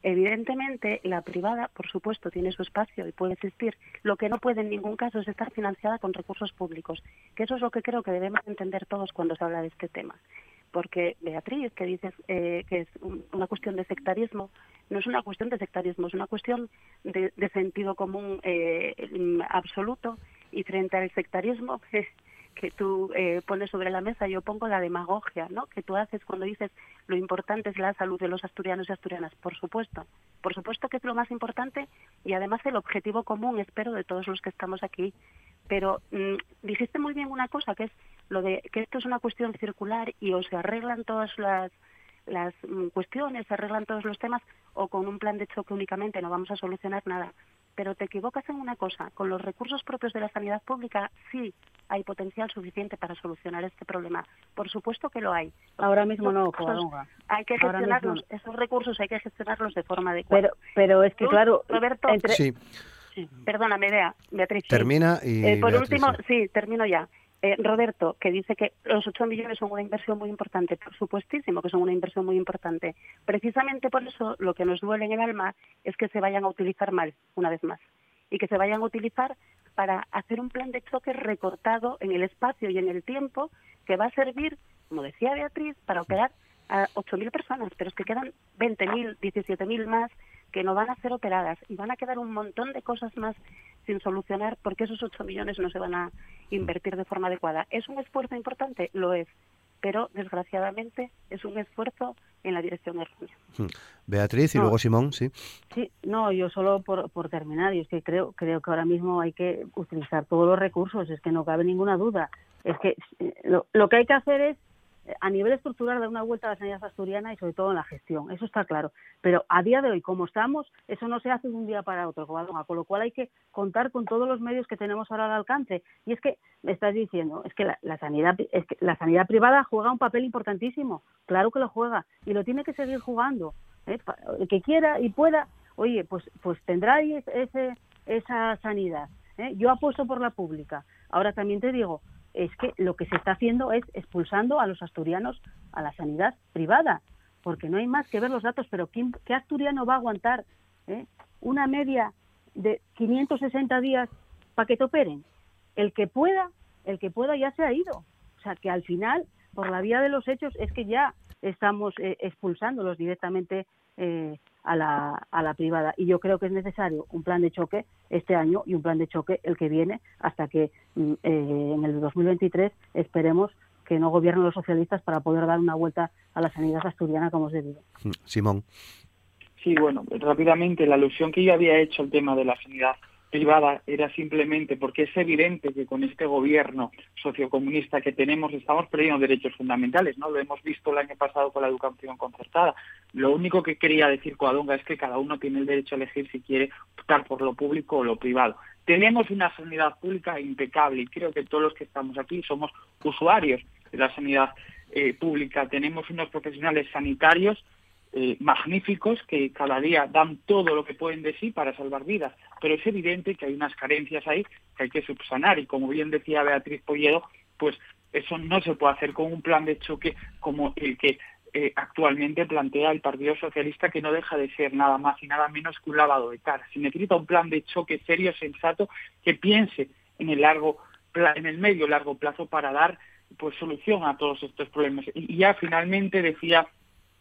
Evidentemente, la privada, por supuesto, tiene su espacio y puede existir. Lo que no puede en ningún caso es estar financiada con recursos públicos, que eso es lo que creo que debemos entender todos cuando se habla de este tema porque Beatriz, que dices eh, que es una cuestión de sectarismo, no es una cuestión de sectarismo, es una cuestión de, de sentido común eh, absoluto y frente al sectarismo que, tú eh, pones sobre la mesa, yo pongo la demagogia, ¿no? Que tú haces cuando dices lo importante es la salud de los asturianos y asturianas, por supuesto, por supuesto que es lo más importante y además el objetivo común, espero, de todos los que estamos aquí. Pero mmm, dijiste muy bien una cosa, que es lo de que esto es una cuestión circular y o se arreglan todas las las cuestiones, se arreglan todos los temas o con un plan de choque únicamente no vamos a solucionar nada. Pero te equivocas en una cosa, con los recursos propios de la sanidad pública sí hay potencial suficiente para solucionar este problema. Por supuesto que lo hay.
Ahora mismo no,
Covadonga. Hay que gestionarlos, esos recursos hay que gestionarlos de forma adecuada.
Pero, pero es que
¿Tú,
claro,
Roberto,
entre... sí.
Sí. Perdóname, Bea, Beatriz.
Termina y.
Eh, por
Beatriz,
último,
sí.
sí, termino ya. Eh, Roberto, que dice que los 8 millones son una inversión muy importante, por supuestísimo que son una inversión muy importante. Precisamente por eso lo que nos duele en el alma es que se vayan a utilizar mal, una vez más, y que se vayan a utilizar para hacer un plan de choque recortado en el espacio y en el tiempo que va a servir, como decía Beatriz, para operar a 8.000 personas, pero es que quedan 20.000, 17.000 más que no van a ser operadas y van a quedar un montón de cosas más sin solucionar porque esos 8 millones no se van a invertir de forma adecuada. ¿Es un esfuerzo importante? Lo es, pero desgraciadamente es un esfuerzo en la dirección errónea.
Beatriz y
No.
luego Simón, sí.
Sí, no, yo solo por, por terminar, y es que creo, creo que ahora mismo hay que utilizar todos los recursos, es que no cabe ninguna duda. Es que eh, lo, lo que hay que hacer es, a nivel estructural, dar una vuelta a la sanidad asturiana y sobre todo en la gestión, eso está claro. Pero a día de hoy, como estamos, eso no se hace de un día para otro, con lo cual hay que contar con todos los medios que tenemos ahora al alcance. Y es que me estás diciendo, es que la, sanidad es que la sanidad privada juega un papel importantísimo, claro que lo juega, y lo tiene que seguir jugando. ¿eh? El que quiera y pueda, oye, pues, pues tendrá ahí es- ese, esa sanidad. ¿eh? Yo apuesto por la pública. Ahora también te digo, es que lo que se está haciendo es expulsando a los asturianos a la sanidad privada, porque no hay más que ver los datos, pero ¿quién, ¿qué asturiano va a aguantar eh, una media de 560 días para que te operen? El que pueda, el que pueda ya se ha ido. O sea, que al final, por la vía de los hechos, es que ya estamos eh, expulsándolos directamente eh, a, la, a la privada. Y yo creo que es necesario un plan de choque este año y un plan de choque el que viene hasta que mm, eh, en el 2023 esperemos que no gobiernen los socialistas para poder dar una vuelta a la sanidad asturiana como es debido.
Mm, Simón.
Sí, bueno, rápidamente, la alusión que yo había hecho al tema de la sanidad privada era simplemente porque es evidente que con este gobierno sociocomunista que tenemos estamos perdiendo derechos fundamentales, ¿no? Lo hemos visto el año pasado con la educación concertada. Lo único que quería decir Coadonga es que cada uno tiene el derecho a elegir si quiere optar por lo público o lo privado. Tenemos una sanidad pública impecable y creo que todos los que estamos aquí somos usuarios de la sanidad eh, pública. Tenemos unos profesionales sanitarios eh, magníficos que cada día dan todo lo que pueden de sí para salvar vidas, pero es evidente que hay unas carencias ahí que hay que subsanar y como bien decía Beatriz Polledo, pues eso no se puede hacer con un plan de choque como el que eh, actualmente plantea el Partido Socialista, que no deja de ser nada más y nada menos que un lavado de cara. Se necesita un plan de choque serio, sensato, que piense en el largo, en el medio largo plazo para dar pues solución a todos estos problemas. Y ya finalmente decía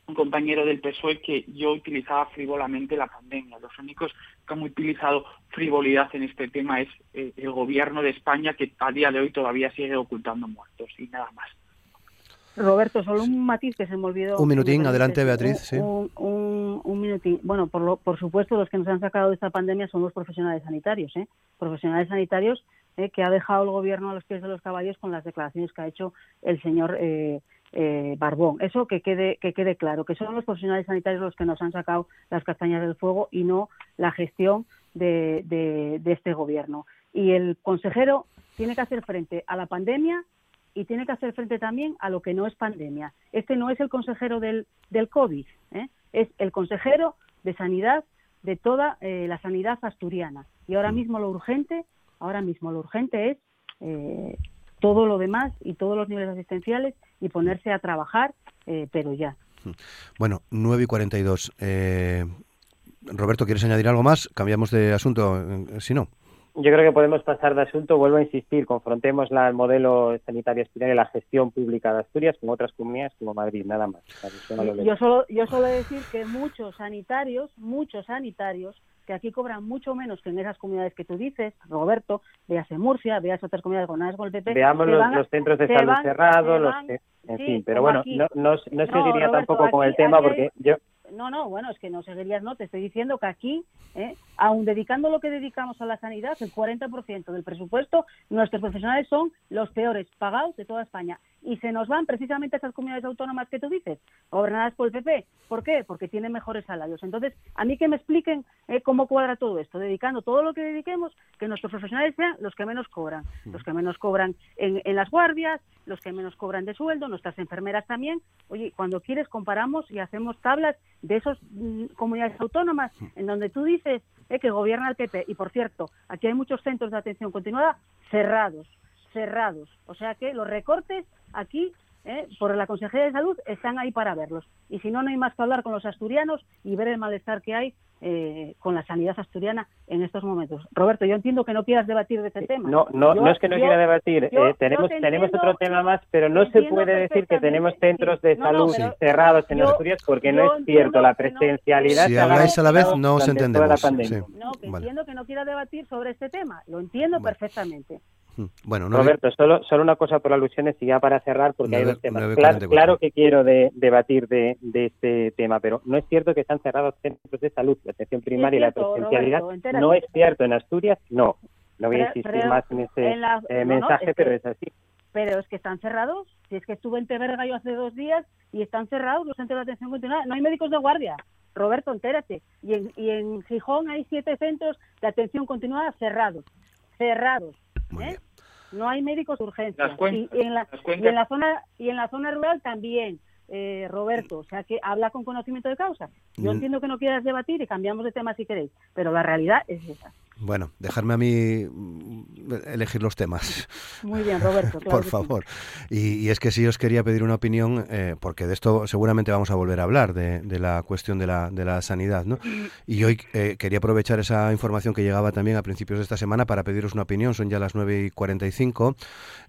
un compañero del PSOE que yo utilizaba frívolamente la pandemia. Los únicos que han utilizado frivolidad en este tema es eh, el gobierno de España que a día de hoy todavía sigue ocultando muertos y nada más.
Roberto, solo un matiz que se me olvidó.
Un minutín, adelante. Beatriz, sí.
Un, un, un minutín. Bueno, por, lo, por supuesto, los que nos han sacado de esta pandemia son los profesionales sanitarios. ¿eh? Profesionales sanitarios eh, que ha dejado el gobierno a los pies de los caballos con las declaraciones que ha hecho el señor eh, eh, Barbón. Eso que quede, que quede claro, que son los profesionales sanitarios los que nos han sacado las castañas del fuego y no la gestión de, de este gobierno. Y el consejero tiene que hacer frente a la pandemia y tiene que hacer frente también a lo que no es pandemia. Este no es el consejero del, del COVID, ¿eh? es el consejero de sanidad de toda eh, la sanidad asturiana. Y ahora mismo lo urgente, ahora mismo lo urgente es eh, todo lo demás y todos los niveles asistenciales y ponerse a trabajar, pero ya.
Bueno, 9 y 42. Roberto, ¿quieres añadir algo más? Cambiamos de asunto, si no.
Yo creo que podemos pasar de asunto. Vuelvo a insistir, confrontemos la, el modelo sanitario asturiano y la gestión pública de Asturias con otras comunidades como Madrid, nada más.
Yo solo, yo solo decir que muchos sanitarios, muchos sanitarios, que aquí cobran mucho menos que en esas comunidades que tú dices, Roberto, veas en Murcia, veas otras comunidades con con el PP.
Veamos los, centros de salud cerrados, los, en fin, pero bueno, no, no, no, seguiría tampoco con el tema porque yo
no, no, bueno, es que no seguirías, no, te estoy diciendo que aquí, eh, aun dedicando lo que dedicamos a la sanidad, el 40% del presupuesto, nuestros profesionales son los peores pagados de toda España. Y se nos van precisamente a esas comunidades autónomas que tú dices, gobernadas por el PP. ¿Por qué? Porque tienen mejores salarios. Entonces, a mí que me expliquen eh, cómo cuadra todo esto, dedicando todo lo que dediquemos, que nuestros profesionales sean los que menos cobran, los que menos cobran en, en las guardias, los que menos cobran de sueldo, nuestras enfermeras también. Oye, cuando quieres comparamos y hacemos tablas de esas mm, comunidades autónomas en donde tú dices eh, que gobierna el PP. Y por cierto, aquí hay muchos centros de atención continuada cerrados, cerrados. O sea que los recortes aquí eh, por la Consejería de Salud están ahí para verlos. Y si no, no hay más que hablar con los asturianos y ver el malestar que hay eh, con la sanidad asturiana en estos momentos. Roberto, yo entiendo que no quieras debatir de este tema.
No, no, no es que no quiera debatir. Eh, tenemos tenemos otro tema más, pero no se puede decir que tenemos centros de salud cerrados en Asturias porque no es cierto. La presencialidad.
Si habláis a la vez, no os entendemos.
No, que entiendo que no quiera debatir sobre este tema. Lo entiendo perfectamente.
Mm, bueno,
Roberto, solo, solo una cosa por alusiones y ya para cerrar, porque hay dos temas. claro, que quiero debatir de, este tema, pero no es cierto que están cerrados centros de salud, la atención primaria y la presencialidad. no es cierto. En Asturias, no. No voy a insistir más en ese eh, mensaje, pero es así.
Pero es que están cerrados. Si es que estuve en Teberga yo hace dos días y están cerrados los centros de atención continuada. No hay médicos de guardia. Roberto, entérate. Y en, y en Gijón hay siete centros de atención continuada cerrados. Cerrados. ¿eh? No hay médicos de urgencia. y, en la, y, en la, zona y en la zona rural también. Eh, Roberto, o sea que habla con conocimiento de causa. Yo mm. entiendo que no quieras debatir y cambiamos de tema si queréis, pero la realidad es esa.
Bueno, dejarme a mí mm, elegir los temas.
Muy bien, Roberto.
Por favor. Y, es que sí os quería pedir una opinión, eh, porque de esto seguramente vamos a volver a hablar, de, la cuestión de la, de la sanidad. ¿no? Y hoy eh, quería aprovechar esa información que llegaba también a principios de esta semana para pediros una opinión, son ya las 9 y 45,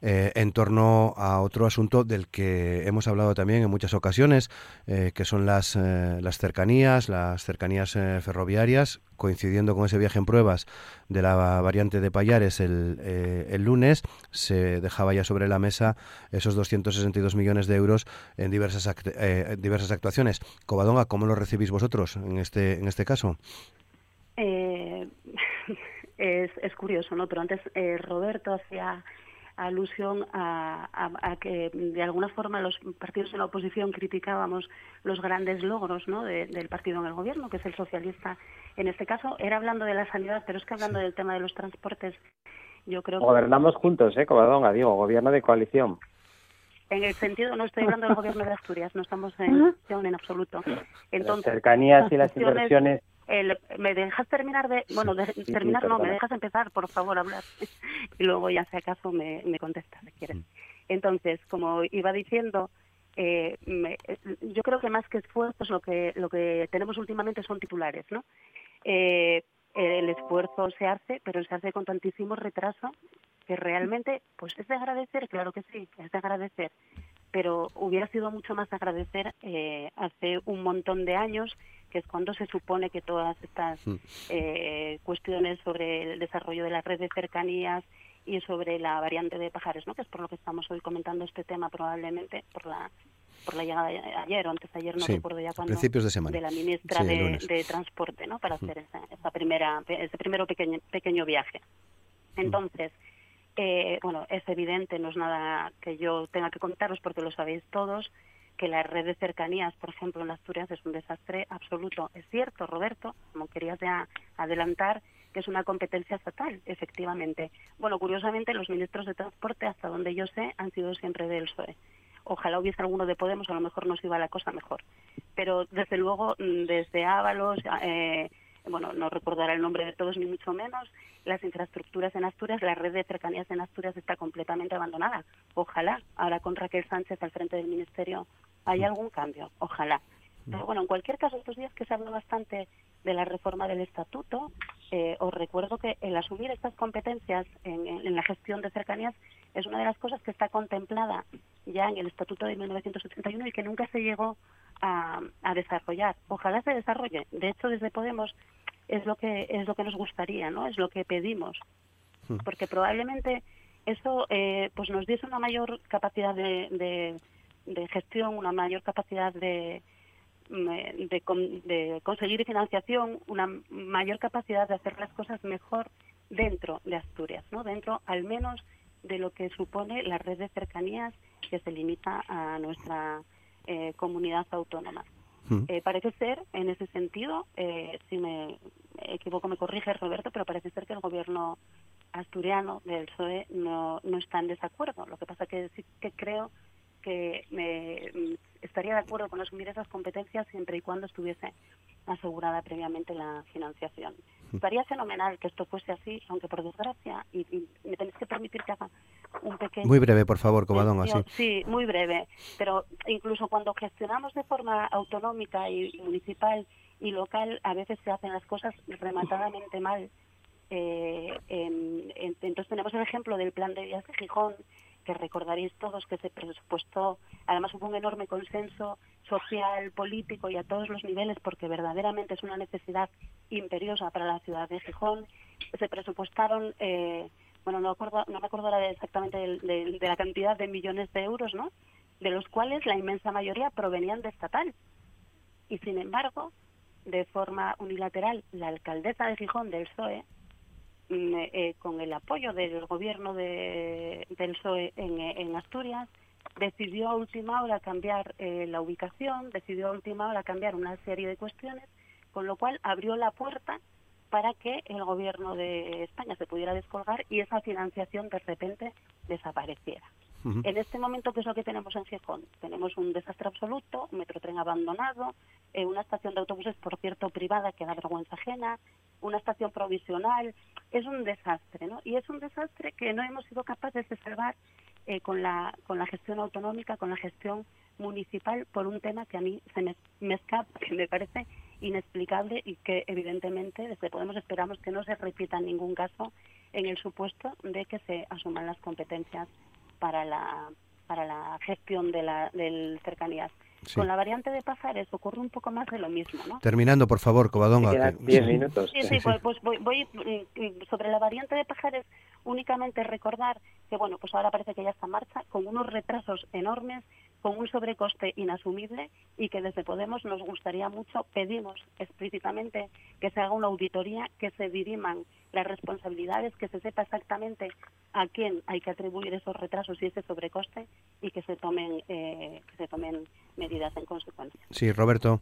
eh, en torno a otro asunto del que hemos hablado también en muchas ocasiones, que son las, las cercanías, las cercanías ferroviarias, coincidiendo con ese viaje en pruebas de la variante de Payares el, eh, el lunes, se dejaba ya sobre la mesa esos 262 millones de euros en diversas, eh, diversas actuaciones. Covadonga, ¿cómo lo recibís vosotros en este, en este caso?
Eh, es, es curioso, ¿no? Pero antes Roberto hacía alusión a, que de alguna forma los partidos en la oposición criticábamos los grandes logros ¿no? del partido en el gobierno, que es el socialista en este caso. Era hablando de la sanidad, pero es que hablando del tema de los transportes, yo creo
Gobernamos juntos, ¿eh, Covadonga? Digo, gobierno de coalición.
En el sentido, no estoy hablando del gobierno de Asturias, no estamos en, en absoluto.
Entonces, las cercanías y las inversiones
¿Me dejas terminar de... Bueno, terminar no, me dejas empezar, por favor, hablar. y luego ya si acaso me, me contestas, si quieres. Mm. Entonces, como iba diciendo, eh, yo creo que más que esfuerzos lo que, lo que tenemos últimamente son titulares, ¿no? Eh, el esfuerzo se hace, pero se hace con tantísimo retraso que realmente, pues es de agradecer, claro que sí, es de agradecer, pero hubiera sido mucho más agradecer eh, hace un montón de años que es cuando se supone que todas estas mm. eh, cuestiones sobre el desarrollo de la red de cercanías y sobre la variante de Pajares, ¿no? que es por lo que estamos hoy comentando este tema probablemente por la por la llegada de ayer o antes de ayer no recuerdo ya cuándo
principios de, semana.
de la ministra de, transporte no para mm. hacer esa, primera ese primero pequeño pequeño viaje mm. entonces Eh, bueno, es evidente, no es nada que yo tenga que contaros porque lo sabéis todos, que la red de cercanías, por ejemplo, en Asturias es un desastre absoluto. Es cierto, Roberto, como querías ya adelantar, que es una competencia estatal, efectivamente. Bueno, curiosamente, los ministros de transporte, hasta donde yo sé, han sido siempre del PSOE. Ojalá hubiese alguno de Podemos, a lo mejor nos iba la cosa mejor. Pero, desde luego, mm, desde Ábalos, eh, bueno, no recordará el nombre de todos ni mucho menos, las infraestructuras en Asturias, la red de cercanías en Asturias está completamente abandonada. Ojalá, ahora con Raquel Sánchez al frente del Ministerio, haya algún cambio, ojalá. Pero bueno, en cualquier caso, estos días que se habla bastante de la reforma del estatuto, eh, os recuerdo que el asumir estas competencias en, la gestión de cercanías es una de las cosas que está contemplada ya en el estatuto de 1981 y que nunca se llegó a, desarrollar. Ojalá se desarrolle. De hecho, desde Podemos es lo que es lo que nos gustaría, ¿no? Es lo que pedimos, hmm. porque probablemente eso eh, pues nos diese una mayor capacidad de gestión, una mayor capacidad de de, conseguir financiación, una mayor capacidad de hacer las cosas mejor dentro de Asturias, ¿no? Dentro, al menos, de lo que supone la red de cercanías que se limita a nuestra eh, comunidad autónoma. Hmm. Eh, parece ser, en ese sentido, eh, si me equivoco me corrige Roberto, pero parece ser que el gobierno asturiano del PSOE no, no está en desacuerdo. Lo que pasa que sí que creo que me, mm, estaría de acuerdo con asumir esas competencias siempre y cuando estuviese asegurada previamente la financiación. Estaría fenomenal que esto fuese así, aunque por desgracia, y, me tenéis que permitir que haga un pequeño...
Muy breve, por favor, Covadonga, sí.
Sí, muy breve, pero incluso cuando gestionamos de forma autonómica y municipal y local, a veces se hacen las cosas rematadamente mal. Eh, entonces tenemos el ejemplo del plan de vías de Gijón, que recordaréis todos que se presupuestó, además hubo un enorme consenso social, político y a todos los niveles, porque verdaderamente es una necesidad imperiosa para la ciudad de Gijón. Se presupuestaron, eh, bueno, no, acuerdo, no me acuerdo exactamente de, la cantidad de millones de euros, ¿no? De los cuales la inmensa mayoría provenían de estatal. Y sin embargo, de forma unilateral, la alcaldesa de Gijón del PSOE eh, eh, con el apoyo del gobierno de, del PSOE en, Asturias, decidió a última hora cambiar eh, la ubicación, decidió a última hora cambiar una serie de cuestiones, con lo cual abrió la puerta para que el gobierno de España se pudiera descolgar y esa financiación de repente desapareciera. En este momento, ¿qué es lo que tenemos en Gijón? Tenemos un desastre absoluto, un metrotren abandonado, una estación de autobuses, por cierto, privada que da vergüenza ajena, una estación provisional, es un desastre, ¿no? Y es un desastre que no hemos sido capaces de salvar eh, con, la, con la gestión autonómica, con la gestión municipal, por un tema que a mí se me, me escapa, que me parece inexplicable y que evidentemente desde Podemos esperamos que no se repita en ningún caso en el supuesto de que se asuman las competencias para la, para la gestión de la del cercanías. Con la variante de Pajares ocurre un poco más de lo mismo, ¿no?
Terminando, por favor, Covadonga.
Diez minutos.
Sí, sí, pues, pues voy, mm, mm, sobre la variante de Pajares únicamente recordar que, bueno, pues ahora parece que ya está en marcha, con unos retrasos enormes, con un sobrecoste inasumible y que desde Podemos nos gustaría mucho, pedimos explícitamente que se haga una auditoría, que se diriman las responsabilidades, que se sepa exactamente a quién hay que atribuir esos retrasos y ese sobrecoste y que se tomen, eh, que se tomen medidas en consecuencia.
Sí, Roberto.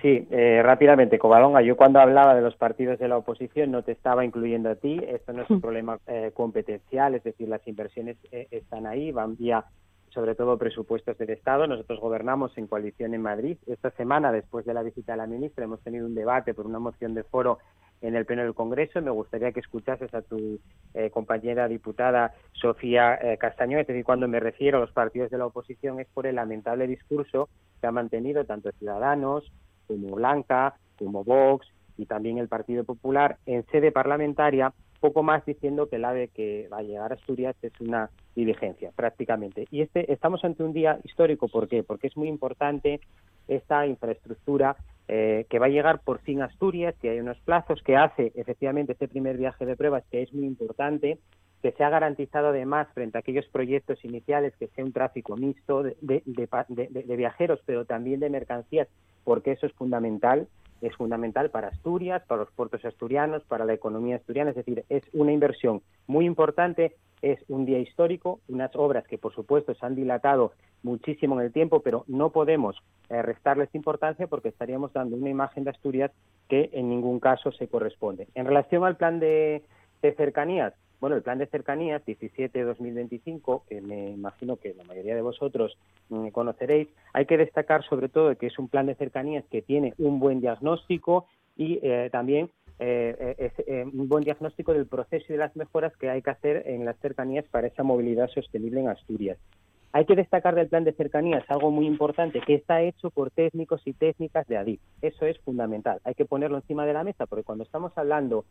Sí, eh, rápidamente, Covadonga, yo cuando hablaba de los partidos de la oposición no te estaba incluyendo a ti, esto no es un problema eh, competencial, es decir, las inversiones eh, están ahí, van vía sobre todo presupuestos del Estado. Nosotros gobernamos en coalición en Madrid. Esta semana, después de la visita de la ministra, hemos tenido un debate por una moción de foro en el Pleno del Congreso. Me gustaría que escuchases a tu eh, compañera diputada Sofía eh. Es decir, cuando me refiero a los partidos de la oposición es por el lamentable discurso que ha mantenido tanto Ciudadanos como Blanca, como Vox y también el Partido Popular en sede parlamentaria, poco más diciendo que el AVE que va a llegar a Asturias es una diligencia, prácticamente. Y este estamos ante un día histórico, ¿por qué? Porque es muy importante esta infraestructura eh, que va a llegar por fin a Asturias, que hay unos plazos, que hace efectivamente este primer viaje de pruebas, que es muy importante, que se ha garantizado además frente a aquellos proyectos iniciales que sea un tráfico mixto de, de, viajeros, pero también de mercancías, porque eso es fundamental. Es fundamental para Asturias, para los puertos asturianos, para la economía asturiana, es decir, es una inversión muy importante, es un día histórico, unas obras que por supuesto se han dilatado muchísimo en el tiempo, pero no podemos eh, restarles importancia porque estaríamos dando una imagen de Asturias que en ningún caso se corresponde. En relación al plan de, cercanías, bueno, el plan de cercanías 17-2025, que me imagino que la mayoría de vosotros mm, conoceréis, hay que destacar sobre todo que es un plan de cercanías que tiene un buen diagnóstico y eh, también eh, eh, un buen diagnóstico del proceso y de las mejoras que hay que hacer en las cercanías para esa movilidad sostenible en Asturias. Hay que destacar del plan de cercanías algo muy importante, que está hecho por técnicos y técnicas de ADIF. Eso es fundamental. Hay que ponerlo encima de la mesa, porque cuando estamos hablando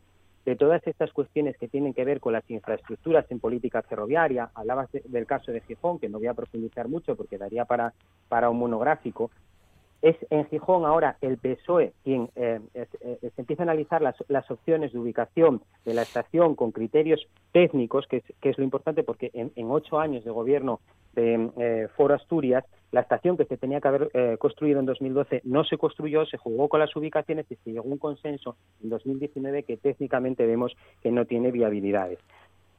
de todas estas cuestiones que tienen que ver con las infraestructuras en política ferroviaria, hablabas del caso de Gijón, que no voy a profundizar mucho porque daría para, un monográfico, es en Gijón ahora el PSOE quien eh, eh, empieza a analizar las, las, opciones de ubicación de la estación con criterios técnicos, que es, que es lo importante porque en, en, ocho años de gobierno de eh, Foro Asturias, la estación que se tenía que haber eh, construido en 2012 no se construyó, se jugó con las ubicaciones y se llegó a un consenso en 2019 que técnicamente vemos que no tiene viabilidades.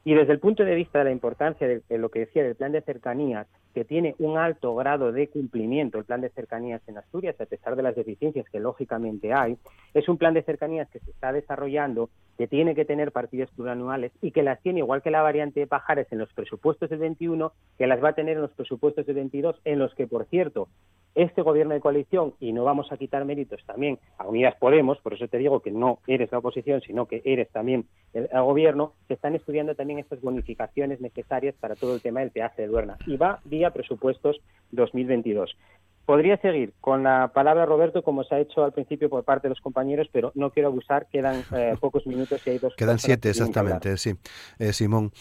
Y desde el punto de vista de la importancia de, lo que decía del plan de cercanías, que tiene un alto grado de cumplimiento, el plan de cercanías en Asturias, a pesar de las deficiencias que lógicamente hay, es un plan de cercanías que se está desarrollando, que tiene que tener partidas plurianuales y que las tiene, igual que la variante de Pajares, en los presupuestos del 21, que las va a tener en los presupuestos del 22, en los que, por cierto, este gobierno de coalición, y no vamos a quitar méritos también a Unidas Podemos, por eso te digo que no eres la oposición, sino que eres también el, gobierno, se están estudiando también estas bonificaciones necesarias para todo el tema del peaje de Luerna. Y va vía presupuestos 2022. Podría seguir con la palabra Roberto, como se ha hecho al principio por parte de los compañeros, pero no quiero abusar, quedan eh, pocos minutos y hay dos.
Quedan siete, exactamente, sí. Eh, Simón.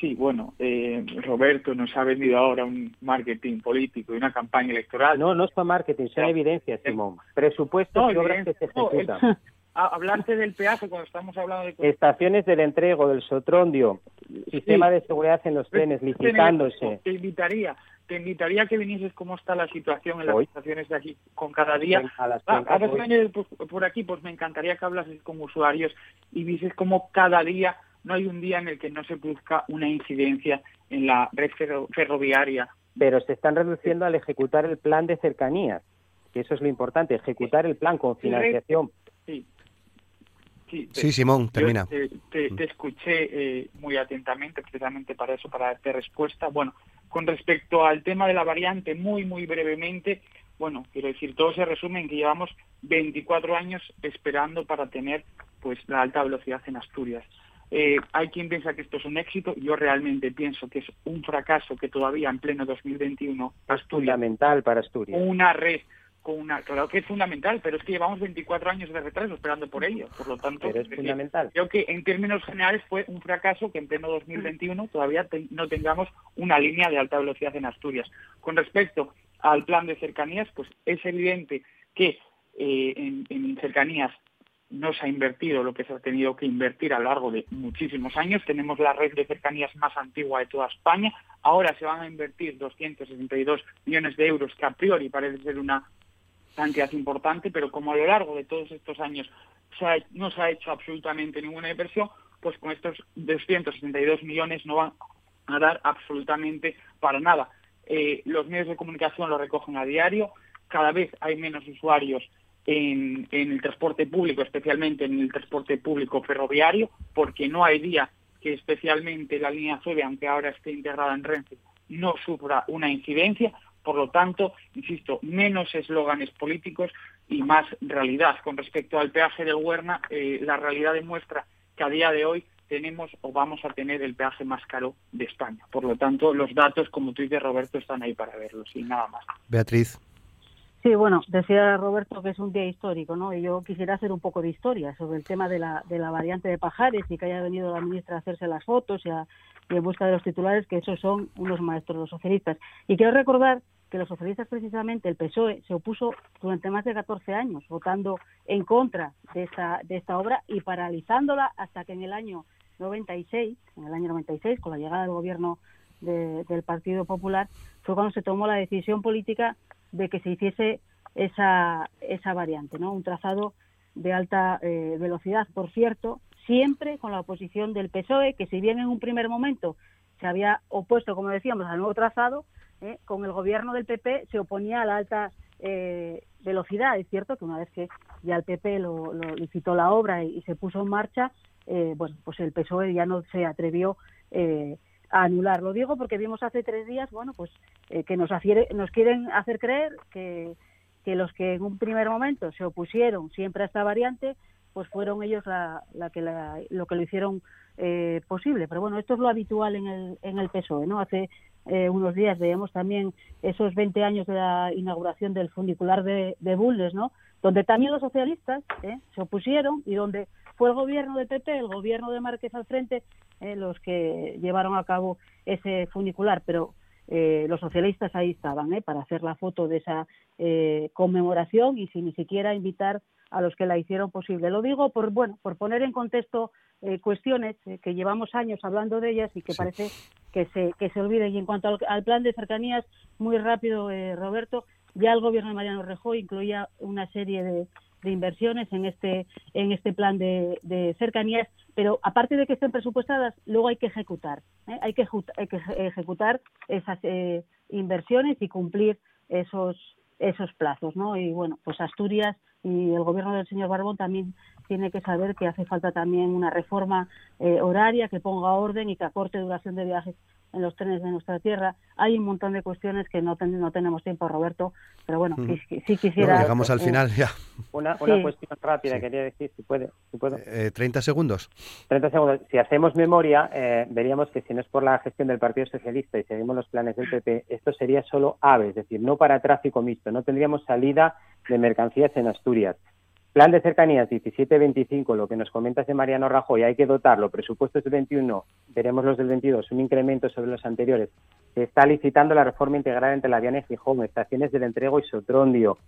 Sí, bueno, eh, Roberto nos ha vendido ahora un marketing político y una campaña electoral.
No, no es para marketing, son evidencias, Simón. Presupuestos y obras que se ejecutan.
hablarte del peaje cuando estamos hablando de...
Estaciones del entrego, del Sotrondio, sistema de seguridad en los trenes, licitándose.
Te invitaría, te invitaría a que vinieses cómo está la situación en las estaciones de aquí con cada día. A, las ah, por aquí, pues me encantaría que hablases con usuarios y vieses cómo cada día no hay un día en el que no se produzca una incidencia en la red ferroviaria.
Pero se están reduciendo al ejecutar el plan de cercanías, que eso es lo importante, ejecutar el plan con financiación.
Sí,
Sí, Simón, termina.
Te, mm. escuché eh, muy atentamente, precisamente para eso, para darte respuesta. Bueno, con respecto al tema de la variante, muy, muy brevemente, bueno, quiero decir, todo se resume en que llevamos 24 años esperando para tener pues la alta velocidad en Asturias. Eh, hay quien piensa que esto es un éxito, yo realmente pienso que es un fracaso que todavía en pleno 2021
Asturias, fundamental para Asturias.
Una red con una, claro que es fundamental, pero es que llevamos 24 años de retraso esperando por ello, por lo tanto,
es fundamental.
creo que en términos generales fue un fracaso que en pleno 2021 todavía no tengamos una línea de alta velocidad en Asturias. Con respecto al plan de cercanías, pues es evidente que eh, en, en cercanías no se ha invertido lo que se ha tenido que invertir a lo largo de muchísimos años. Tenemos la red de cercanías más antigua de toda España. Ahora se van a invertir 262 millones de euros, que a priori parece ser una cantidad importante, pero como a lo largo de todos estos años no se ha hecho absolutamente ninguna inversión, pues con estos 262 millones no van a dar absolutamente para nada. Eh, los medios de comunicación lo recogen a diario, cada vez hay menos usuarios en, el transporte público, especialmente en el transporte público ferroviario, porque no hay día que especialmente la línea Febe, aunque ahora esté integrada en Renfe, no sufra una incidencia. Por lo tanto, insisto, menos eslóganes políticos y más realidad. Con respecto al peaje del Huerna, eh, la realidad demuestra que a día de hoy tenemos o vamos a tener el peaje más caro de España. Por lo tanto, los datos, como tú dices, Roberto, están ahí para verlos y nada más.
Beatriz.
Sí, bueno, decía Roberto que es un día histórico, ¿no? Y yo quisiera hacer un poco de historia sobre el tema de la, de la variante de Pajares y que haya venido la ministra a hacerse las fotos y, a, en busca de los titulares, que esos son unos maestros los socialistas. Y quiero recordar que los socialistas, precisamente, el PSOE, se opuso durante más de 14 años votando en contra de esta, de esta obra y paralizándola hasta que en el año 96, en el año 96, con la llegada del gobierno del Partido Popular, fue cuando se tomó la decisión política de que se hiciese esa, esa variante, ¿no? Un trazado de alta eh, velocidad, por cierto, siempre con la oposición del PSOE, que si bien en un primer momento se había opuesto, como decíamos, al nuevo trazado, ¿eh? con el gobierno del PP se oponía a la alta eh, velocidad. Es cierto que una vez que ya el PP lo, licitó la obra y, se puso en marcha, eh, bueno, pues el PSOE ya no se atrevió a anular. Lo digo porque vimos hace tres días, bueno, pues que nos, quieren hacer creer que, que los que en un primer momento se opusieron siempre a esta variante, pues fueron ellos la, la que lo que lo hicieron eh, posible. Pero bueno, esto es lo habitual en el, en el PSOE, ¿no? Hace eh, unos días veíamos también esos 20 años de la inauguración del funicular de, de Bulnes, ¿no? Donde también los socialistas ¿eh? se opusieron y donde fue el gobierno de PP, el gobierno de Márquez al frente, los que llevaron a cabo ese funicular. Pero los socialistas ahí estaban ¿eh? para hacer la foto de esa conmemoración y sin ni siquiera invitar a los que la hicieron posible. Lo digo por bueno, por poner en contexto eh, cuestiones eh, que llevamos años hablando de ellas y que parece que se que se olviden. Y en cuanto al, plan de cercanías, muy rápido, eh, Roberto, ya el gobierno de Mariano Rajoy incluía una serie de, inversiones en este en este plan de, de, cercanías, pero aparte de que estén presupuestadas, luego hay que ejecutar, hay que hay que ejecutar esas inversiones y cumplir esos esos plazos, ¿no? Y bueno, pues Asturias y el gobierno del señor Barbón también tiene que saber que hace falta también una reforma eh, horaria que ponga orden y que acorte duración de viajes en los trenes de nuestra tierra. Hay un montón de cuestiones que no, no tenemos tiempo, Roberto, pero bueno, sí, quisiera...
llegamos al eh, final ya.
Una, una cuestión rápida, quería decir, si puede. Si puedo.
Eh, 30 segundos.
30 segundos. Si hacemos memoria, eh, veríamos que si no es por la gestión del Partido Socialista y seguimos los planes del PP, esto sería solo AVE, es decir, no para tráfico mixto, no tendríamos salida de mercancías en Asturias. Plan de cercanías 17-25, lo que nos comentas de Mariano Rajoy, hay que dotarlo. Presupuestos del 21, veremos los del 22, un incremento sobre los anteriores. Se está licitando la reforma integral entre la Viana y Gijón, estaciones del entrego y Sotrondio.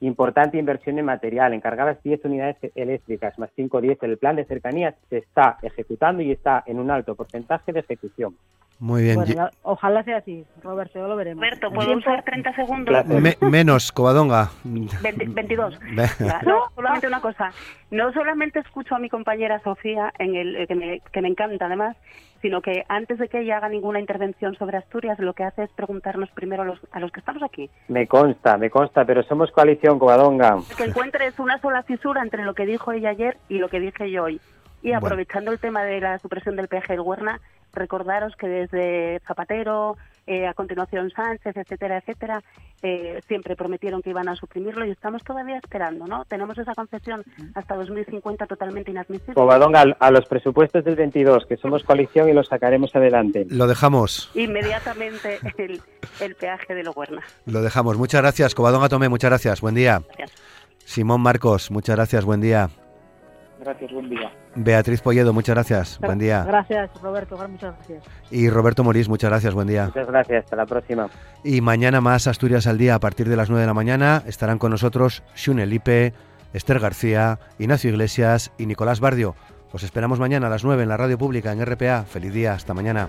Importante inversión en material, encargadas 10 unidades eléctricas, más 5 10. El plan de cercanías se está ejecutando y está en un alto porcentaje de ejecución.
Muy bien.
ojalá sea así, Roberto, lo veremos.
Roberto, ¿puedo usar 30 segundos?
menos, Covadonga.
22. no, solamente una cosa. No solamente escucho a mi compañera Sofía, en el, eh, que, me, que me encanta además, sino que antes de que ella haga ninguna intervención sobre Asturias, lo que hace es preguntarnos primero a los, a los que estamos aquí.
Me consta, me consta, pero somos coalición, Covadonga.
Que encuentres una sola fisura entre lo que dijo ella ayer y lo que dije yo hoy. Y aprovechando el tema de la supresión del peaje del Huerna, recordaros que desde Zapatero, eh, a continuación Sánchez, etcétera, etcétera, eh, siempre prometieron que iban a suprimirlo y estamos todavía esperando, ¿no? Tenemos esa concesión hasta 2050 totalmente inadmisible.
Covadonga, a los presupuestos del 22, que somos coalición y los sacaremos adelante.
Lo dejamos.
Inmediatamente el, el peaje de Loguerna.
Lo dejamos. Muchas gracias, Covadonga Tomé, muchas gracias. Buen día. Simón Marcos, muchas gracias. Buen día.
Gracias, buen día.
Beatriz Polledo, muchas gracias. Buen día.
Gracias, Roberto. Muchas gracias.
Y Roberto Morís, muchas gracias. Buen día.
Muchas gracias. Hasta la próxima.
Y mañana más Asturias al día a partir de las 9 de la mañana. Estarán con nosotros Shune Lipe, Esther García, Ignacio Iglesias y Nicolás Bardio. Os esperamos mañana a las 9 en la radio pública en RPA. Feliz día. Hasta mañana.